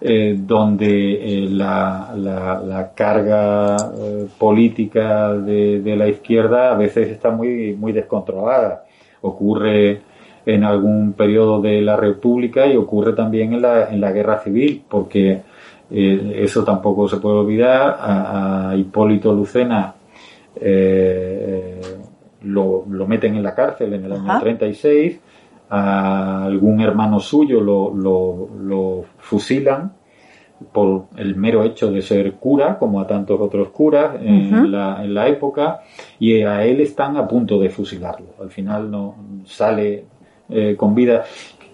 donde la, la, carga política de, de, la izquierda a veces está muy, muy descontrolada ocurre en algún periodo de la República y ocurre también en la, en la Guerra Civil, porque eh, eso tampoco se puede olvidar. A, Hipólito Lucena eh, lo, lo, meten en la cárcel en el año 36, a algún hermano suyo lo, lo, lo fusilan por el mero hecho de ser cura, como a tantos otros curas en, la, en, la, época, y a él están a punto de fusilarlo. Al final no sale eh, con vida.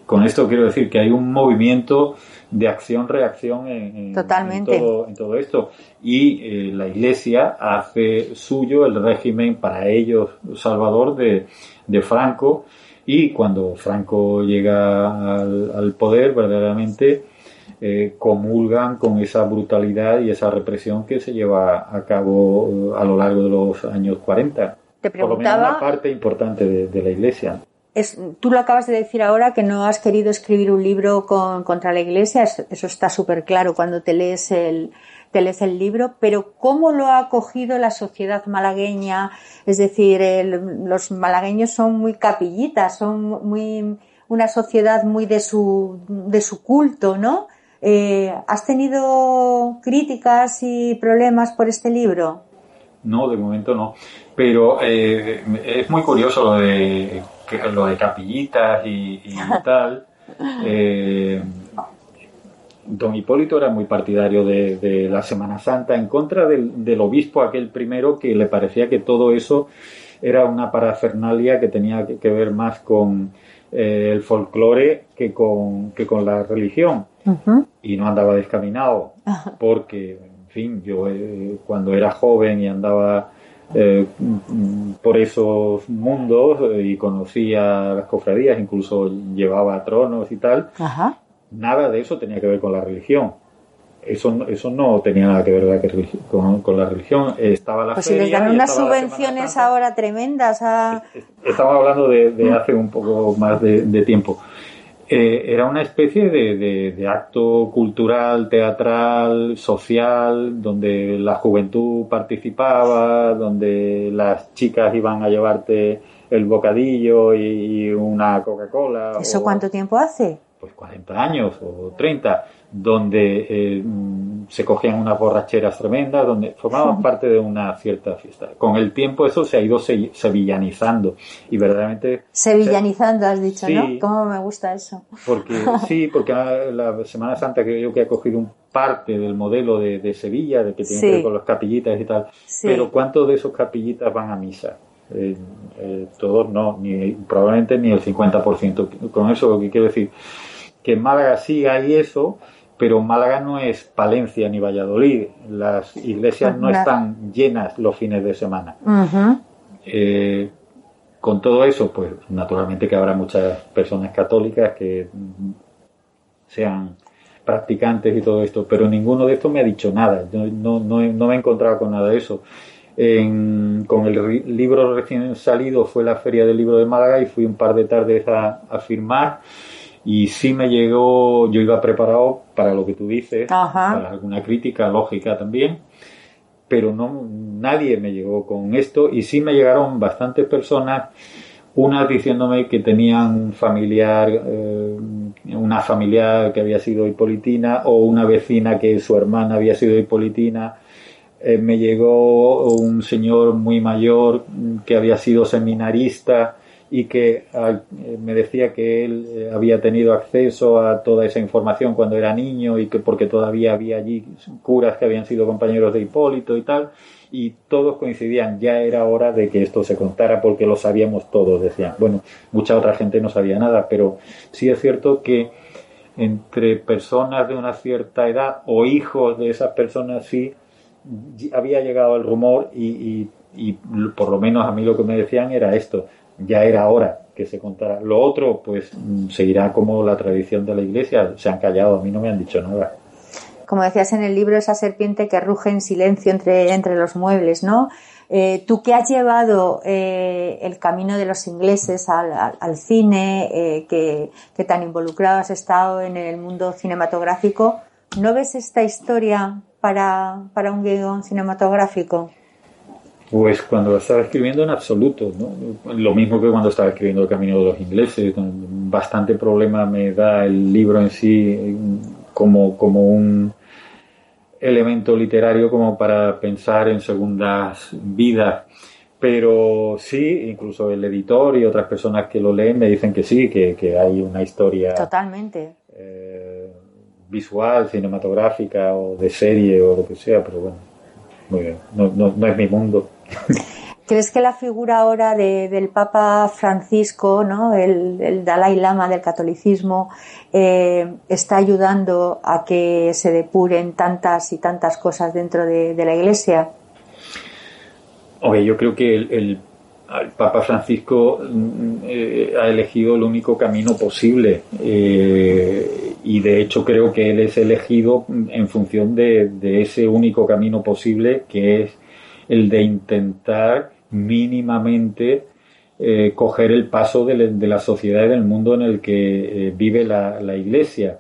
Con esto quiero decir que hay un movimiento de acción-reacción en, todo, en, todo, esto. Y eh, la Iglesia hace suyo el régimen para ellos salvador de, de Franco. Y cuando Franco llega al, al poder, verdaderamente eh, comulgan con esa brutalidad y esa represión que se lleva a cabo a lo largo de los años 40. Te Por lo menos una parte importante de, de la Iglesia. Es, tú lo acabas de decir ahora que no has querido escribir un libro con, contra la Iglesia, eso está súper claro cuando te lees el, te lees el libro, pero ¿cómo lo ha acogido la sociedad malagueña? Es decir, el, los malagueños son muy capillitas, son muy una sociedad muy de su, de su culto, ¿no? Eh, ¿Has tenido críticas y problemas por este libro? No, de momento no. Pero eh, es muy curioso lo de lo de capillitas y, y tal. <laughs> Eh, don Hipólito era muy partidario de, de, la Semana Santa en contra del, del, obispo aquel primero que le parecía que todo eso era una parafernalia que tenía que, que ver más con eh, el folclore que con, que con la religión. Uh -huh. Y no andaba descaminado porque, en fin, yo eh, cuando era joven y andaba eh, por esos mundos eh, y conocía las cofradías, incluso llevaba tronos y tal, Ajá. Nada de eso tenía que ver con la religión. Eso, eso no tenía nada que ver con, con la religión. Estaba la pues feria, si les dan unas subvenciones ahora tremendas a... Estamos hablando de, de, hace un poco más de, de tiempo. Eh, era una especie de, de, de, acto cultural, teatral, social, donde la juventud participaba, donde las chicas iban a llevarte el bocadillo y, y una Coca-Cola. ¿Eso o, cuánto tiempo hace? Pues 40 años o 30, donde eh, se cogían unas borracheras tremendas, donde formaban parte de una cierta fiesta. Con el tiempo eso se ha ido sevillanizando y verdaderamente... Sevillanizando has dicho, sí, ¿no? ¿Cómo me gusta eso? Porque, <laughs> sí, porque la Semana Santa creo que ha cogido un parte del modelo de, de Sevilla, de que tiene sí. que ver con las capillitas y tal, pero ¿cuántos de esos capillitas van a misa? Eh, eh, todos no, ni probablemente ni el 50%. Con eso lo que quiero decir, que en Málaga sí hay eso, pero Málaga no es Palencia ni Valladolid. Las iglesias no están llenas los fines de semana. Uh -huh. eh, con todo eso, pues naturalmente que habrá muchas personas católicas que sean practicantes y todo esto, pero ninguno de estos me ha dicho nada. Yo no, no, no me he encontrado con nada de eso. En, con el libro recién salido fue la Feria del Libro de Málaga y fui un par de tardes a, a firmar y sí me llegó, yo iba preparado para lo que tú dices, Ajá. para alguna crítica lógica también, pero no nadie me llegó con esto y sí me llegaron bastantes personas, unas diciéndome que tenían un familiar, eh, una familiar que había sido hipolitina o una vecina que su hermana había sido hipolitina. Eh, me llegó un señor muy mayor que había sido seminarista y que eh, me decía que él eh, había tenido acceso a toda esa información cuando era niño y que porque todavía había allí curas que habían sido compañeros de Hipólito y tal y todos coincidían, ya era hora de que esto se contara porque lo sabíamos todos, decían. Bueno, mucha otra gente no sabía nada, pero sí es cierto que entre personas de una cierta edad o hijos de esas personas sí había llegado el rumor y, y, y por lo menos a mí lo que me decían era esto, ya era hora que se contara. Lo otro, pues seguirá como la tradición de la iglesia, se han callado, a mí no me han dicho nada. Como decías en el libro, esa serpiente que ruge en silencio entre, entre los muebles, ¿no? Eh, tú que has llevado eh, el camino de los ingleses al, al, cine, eh, que, que tan involucrado has estado en el mundo cinematográfico, ¿no ves esta historia para, para un guion cinematográfico? Pues cuando lo estaba escribiendo en absoluto, ¿no? Lo mismo que cuando estaba escribiendo El Camino de los Ingleses. Bastante problema me da el libro en sí como, como un elemento literario como para pensar en segundas vidas. Pero sí, incluso el editor y otras personas que lo leen me dicen que sí, que, que hay una historia. Totalmente. Eh, visual, cinematográfica o de serie o lo que sea, pero bueno, muy bien. No, no, no es mi mundo. ¿Crees que la figura ahora de, del Papa Francisco, ¿no? el, Dalai Lama del catolicismo, eh, está ayudando a que se depuren tantas y tantas cosas dentro de, la Iglesia? Oye, yo creo que el, Papa Francisco eh, ha elegido el único camino posible eh, y de hecho creo que él es elegido en función de, ese único camino posible que es el de intentar mínimamente eh, coger el paso de, la sociedad y del mundo en el que eh, vive la, iglesia.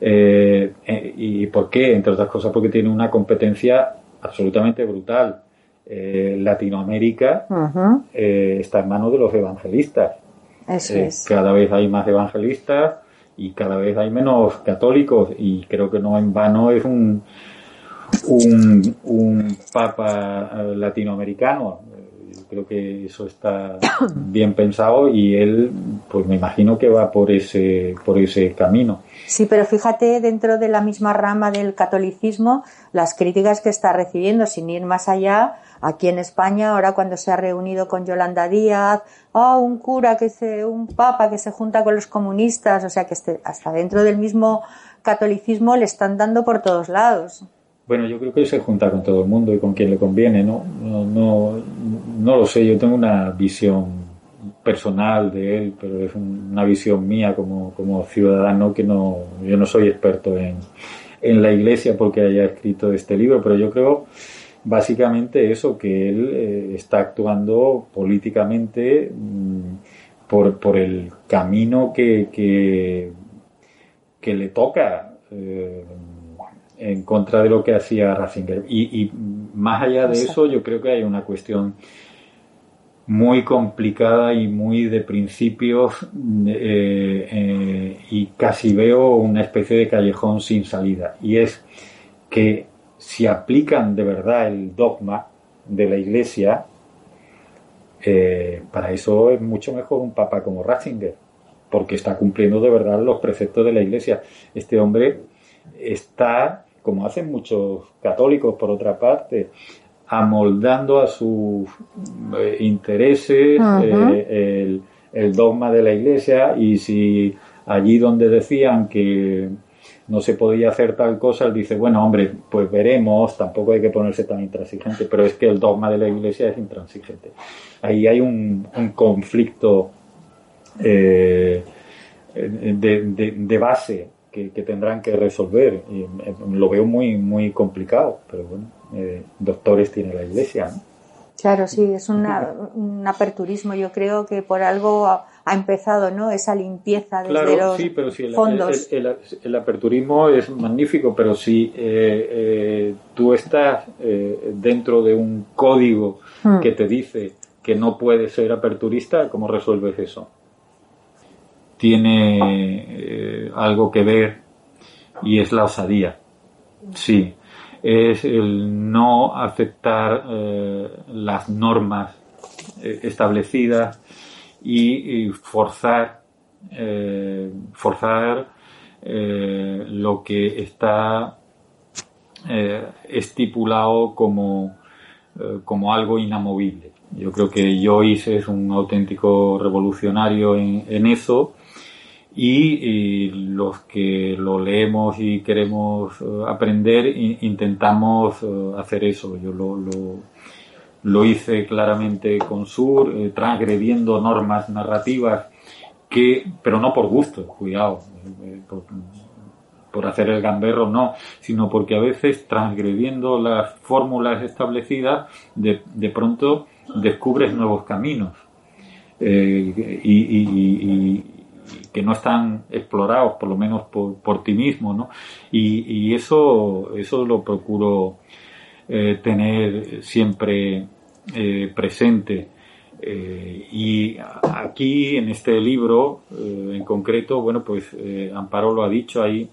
Eh, ¿Y por qué? Entre otras cosas porque tiene una competencia absolutamente brutal. Latinoamérica está en manos de los evangelistas. Cada vez hay más evangelistas y cada vez hay menos católicos y creo que no en vano es un, un, un papa eh, latinoamericano. Yo creo que eso está <coughs> bien pensado y él, pues me imagino que va por ese, por ese camino. Sí, pero fíjate dentro de la misma rama del catolicismo las críticas que está recibiendo, sin ir más allá, aquí en España, ahora cuando se ha reunido con Yolanda Díaz, oh, un cura que se, un papa que se junta con los comunistas, o sea que este, hasta dentro del mismo catolicismo le están dando por todos lados. Bueno, yo creo que se junta con todo el mundo y con quien le conviene, ¿no? No, no, no lo sé, yo tengo una visión personal de él, pero es una visión mía como, como ciudadano que no, yo no soy experto en, en la iglesia porque haya escrito este libro, pero yo creo básicamente eso, que él eh, está actuando políticamente mm, por, por, el camino que, que, que le toca eh, en contra de lo que hacía Ratzinger. Y, y, más allá de eso, yo creo que hay una cuestión muy complicada y muy de principios eh, y casi veo una especie de callejón sin salida. Y es que si aplican de verdad el dogma de la Iglesia, eh, para eso es mucho mejor un papa como Ratzinger, porque está cumpliendo de verdad los preceptos de la Iglesia. Este hombre está, como hacen muchos católicos por otra parte, amoldando a sus eh, intereses eh, el dogma de la Iglesia y si allí donde decían que no se podía hacer tal cosa, él dice, bueno, hombre, pues veremos, tampoco hay que ponerse tan intransigente, pero es que el dogma de la Iglesia es intransigente. Ahí hay un, conflicto eh, de, base que, tendrán que resolver. Y, eh, lo veo muy, muy complicado, pero bueno, eh, doctores tiene la Iglesia. Claro, sí, es un aperturismo. Yo creo que por algo ha empezado, ¿no? Esa limpieza desde claro, sí, pero sí, el, aperturismo es magnífico, pero si eh, eh, tú estás eh, dentro de un código hmm. que te dice que no puedes ser aperturista, ¿cómo resuelves eso? Tiene algo que ver y es la osadía. Sí, es el no aceptar las normas establecidas y, forzar, eh, forzar eh, lo que está eh, estipulado como, como algo inamovible. Yo creo que Joyce es un auténtico revolucionario en, eso y, los que lo leemos y queremos aprender intentamos hacer eso. Yo lo, lo hice claramente con Sur, eh, transgrediendo normas narrativas que, pero no por gusto, cuidado, eh, por, hacer el gamberro no, sino porque a veces transgrediendo las fórmulas establecidas, de, de pronto descubres nuevos caminos eh, y, que no están explorados, por lo menos por, por ti mismo, ¿no? Y, y eso, eso lo procuro eh, tener siempre eh, presente. Eh, y aquí en este libro en concreto, bueno, pues Amparo lo ha dicho, hay,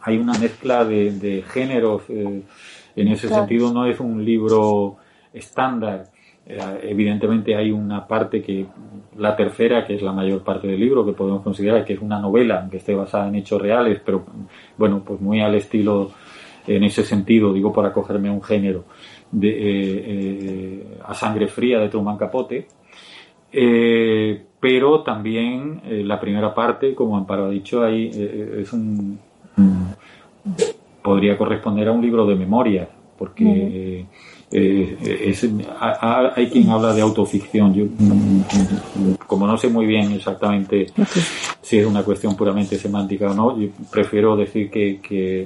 hay una mezcla de, géneros. en ese sentido no es un libro estándar. Evidentemente hay una parte que, la tercera, que es la mayor parte del libro, que podemos considerar que es una novela, que esté basada en hechos reales, pero bueno, pues muy al estilo en ese sentido, digo por acogerme a un género, de, eh, eh, a sangre fría de Truman Capote. Eh, pero también la primera parte, como Amparo ha dicho, ahí es un, podría corresponder a un libro de memoria, porque eh, hay quien habla de autoficción. Yo, mm, como no sé muy bien exactamente si es una cuestión puramente semántica o no, yo prefiero decir que, que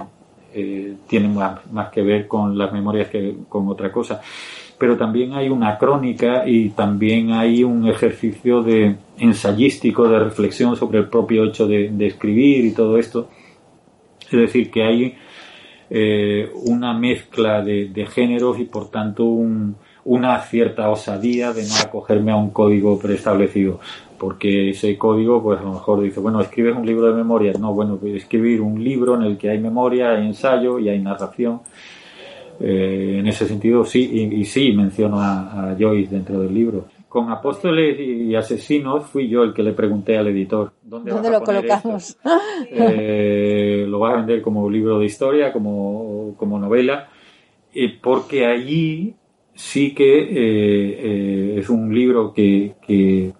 eh, tiene más, más que ver con las memorias que con otra cosa. Pero también hay una crónica y también hay un ejercicio de ensayístico de reflexión sobre el propio hecho de, de escribir y todo esto. Es decir, que hay eh, una mezcla de, géneros y por tanto una cierta osadía de no acogerme a un código preestablecido. Porque ese código pues a lo mejor dice bueno escribes un libro de memorias no bueno a escribir un libro en el que hay memoria hay ensayo y hay narración. Eh, en ese sentido sí y, sí menciono a Joyce dentro del libro con Apóstoles y Asesinos fui yo el que le pregunté al editor dónde, lo colocamos. <laughs> Eh, lo vas a vender como libro de historia, como, como novela, eh, porque allí sí que eh, es un libro que, que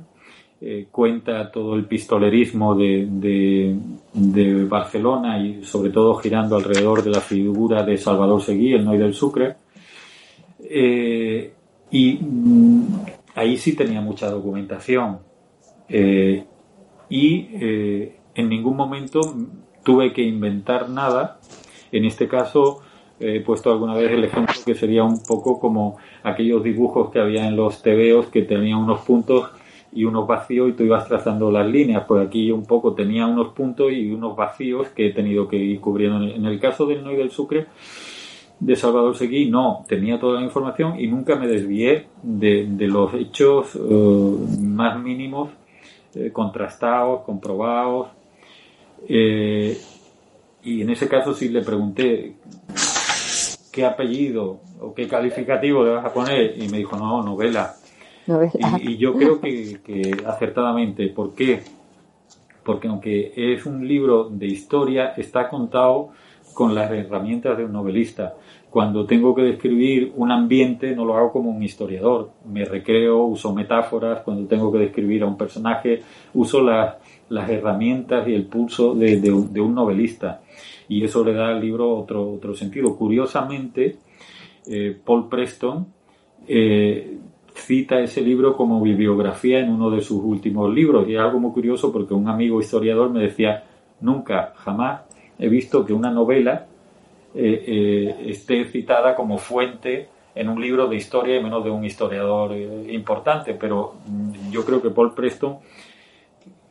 cuenta todo el pistolerismo de, de, de, Barcelona y sobre todo girando alrededor de la figura de Salvador Seguí, el Noy del Sucre. y mm, ahí sí tenía mucha documentación eh, y eh, en ningún momento tuve que inventar nada. En este caso he puesto alguna vez el ejemplo que sería un poco como aquellos dibujos que había en los tebeos que tenían unos puntos y unos vacíos y tú ibas trazando las líneas. Pues aquí un poco tenía unos puntos y unos vacíos que he tenido que ir cubriendo. En el caso del Noy del Sucre, de Salvador Seguí, no, tenía toda la información y nunca me desvié de, los hechos eh, más mínimos, eh, contrastados, comprobados. Eh, y en ese caso sí le pregunté qué apellido o qué calificativo le vas a poner y me dijo, no, novela. Y, yo creo que, que acertadamente, ¿por qué? Porque aunque es un libro de historia, está contado con las herramientas de un novelista. Cuando tengo que describir un ambiente no lo hago como un historiador, me recreo, uso metáforas, cuando tengo que describir a un personaje uso las, herramientas y el pulso de, un novelista y eso le da al libro otro, otro sentido. Curiosamente, eh, Paul Preston eh, cita ese libro como bibliografía en uno de sus últimos libros y es algo muy curioso porque un amigo historiador me decía, nunca, jamás he visto que una novela eh, eh, esté citada como fuente en un libro de historia y menos de un historiador eh, importante, pero mm, yo creo que Paul Preston,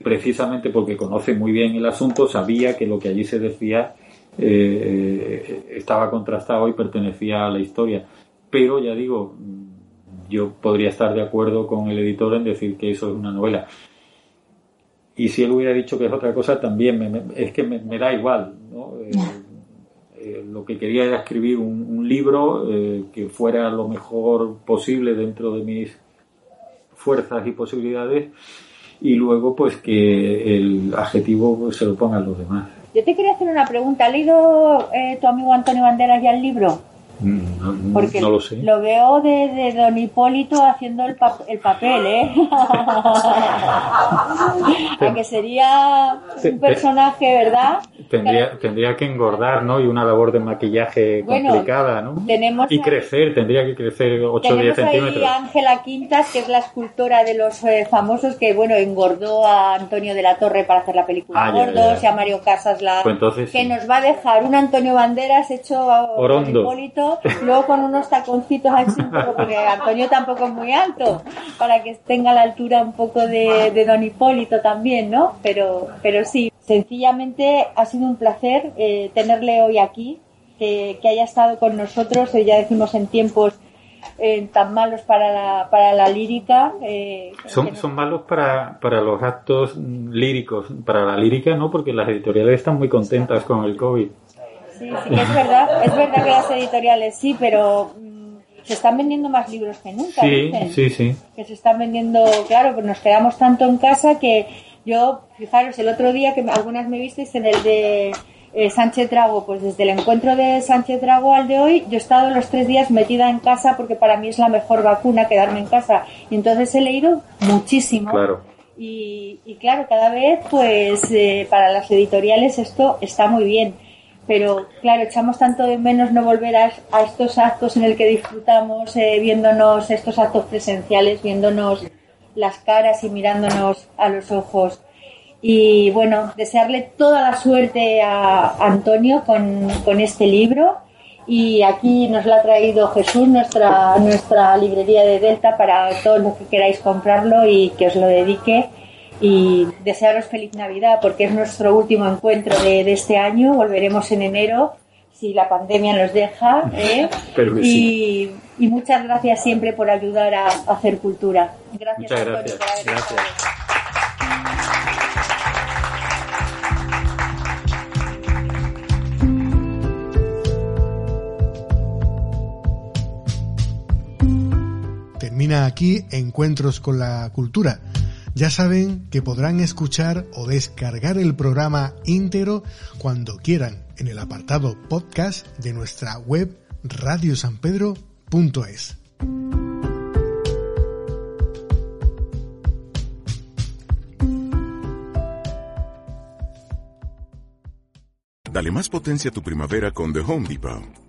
precisamente porque conoce muy bien el asunto, sabía que lo que allí se decía estaba contrastado y pertenecía a la historia. Pero ya digo, mm, yo podría estar de acuerdo con el editor en decir que eso es una novela. Y si él hubiera dicho que es otra cosa, también es que me, da igual. ¿no? Eh, lo que quería era escribir un, libro eh, que fuera lo mejor posible dentro de mis fuerzas y posibilidades y luego pues que el adjetivo pues, se lo pongan los demás. Yo te quería hacer una pregunta. ¿Ha leído eh, tu amigo Antonio Banderas ya el libro? Mm, Porque no lo sé. Lo veo de, Don Hipólito haciendo el, el papel, ¿eh? <laughs> Aunque sería un personaje, ¿verdad? Tendría, tendría que engordar, ¿no? Y una labor de maquillaje complicada, ¿no? Tenemos y crecer, tendría que crecer 8 o 10 centímetros. Ángela Quintas, que es la escultora de los eh, famosos, que, bueno, engordó a Antonio de la Torre para hacer la película ah, Gordos, y a Mario Casas la... Pues que nos va a dejar un Antonio Banderas hecho a Hipólito luego con unos taconcitos así, porque Antonio tampoco es muy alto, para que tenga la altura un poco de, Don Hipólito también, ¿no? Pero, pero sí, sencillamente ha sido un placer eh, tenerle hoy aquí, que, haya estado con nosotros, eh, ya decimos en tiempos eh, tan malos para la, para la lírica. son, son malos para, para los actos líricos, para la lírica no, porque las editoriales están muy contentas con el COVID. Sí, sí que es verdad. Es verdad que las editoriales sí, pero mm, se están vendiendo más libros que nunca. Sí, sí, sí. Que se están vendiendo, claro, pues nos quedamos tanto en casa que yo, fijaros, el otro día que algunas me visteis en el de eh, Sánchez Drago, pues desde el encuentro de Sánchez Drago al de hoy, yo he estado los tres días metida en casa porque para mí es la mejor vacuna quedarme en casa. Y entonces he leído muchísimo. Claro. Y, claro, cada vez, pues eh, para las editoriales esto está muy bien pero claro, echamos tanto de menos no volver a, estos actos en el que disfrutamos eh, viéndonos estos actos presenciales, viéndonos las caras y mirándonos a los ojos. Y bueno, desearle toda la suerte a Antonio con, con este libro. Y aquí nos lo ha traído Jesús, nuestra, nuestra librería de Delta, para todos los que queráis comprarlo y que os lo dedique y desearos feliz Navidad porque es nuestro último encuentro de, este año. Volveremos en enero si la pandemia nos deja. ¿eh? <laughs> y, muchas gracias siempre por ayudar a, hacer cultura. Gracias, Muchas gracias. gracias. Termina aquí Encuentros con la Cultura ya saben que podrán escuchar o descargar el programa íntegro cuando quieran en el apartado podcast de nuestra web radiosanpedro.es. Dale más potencia a tu primavera con The Home Depot.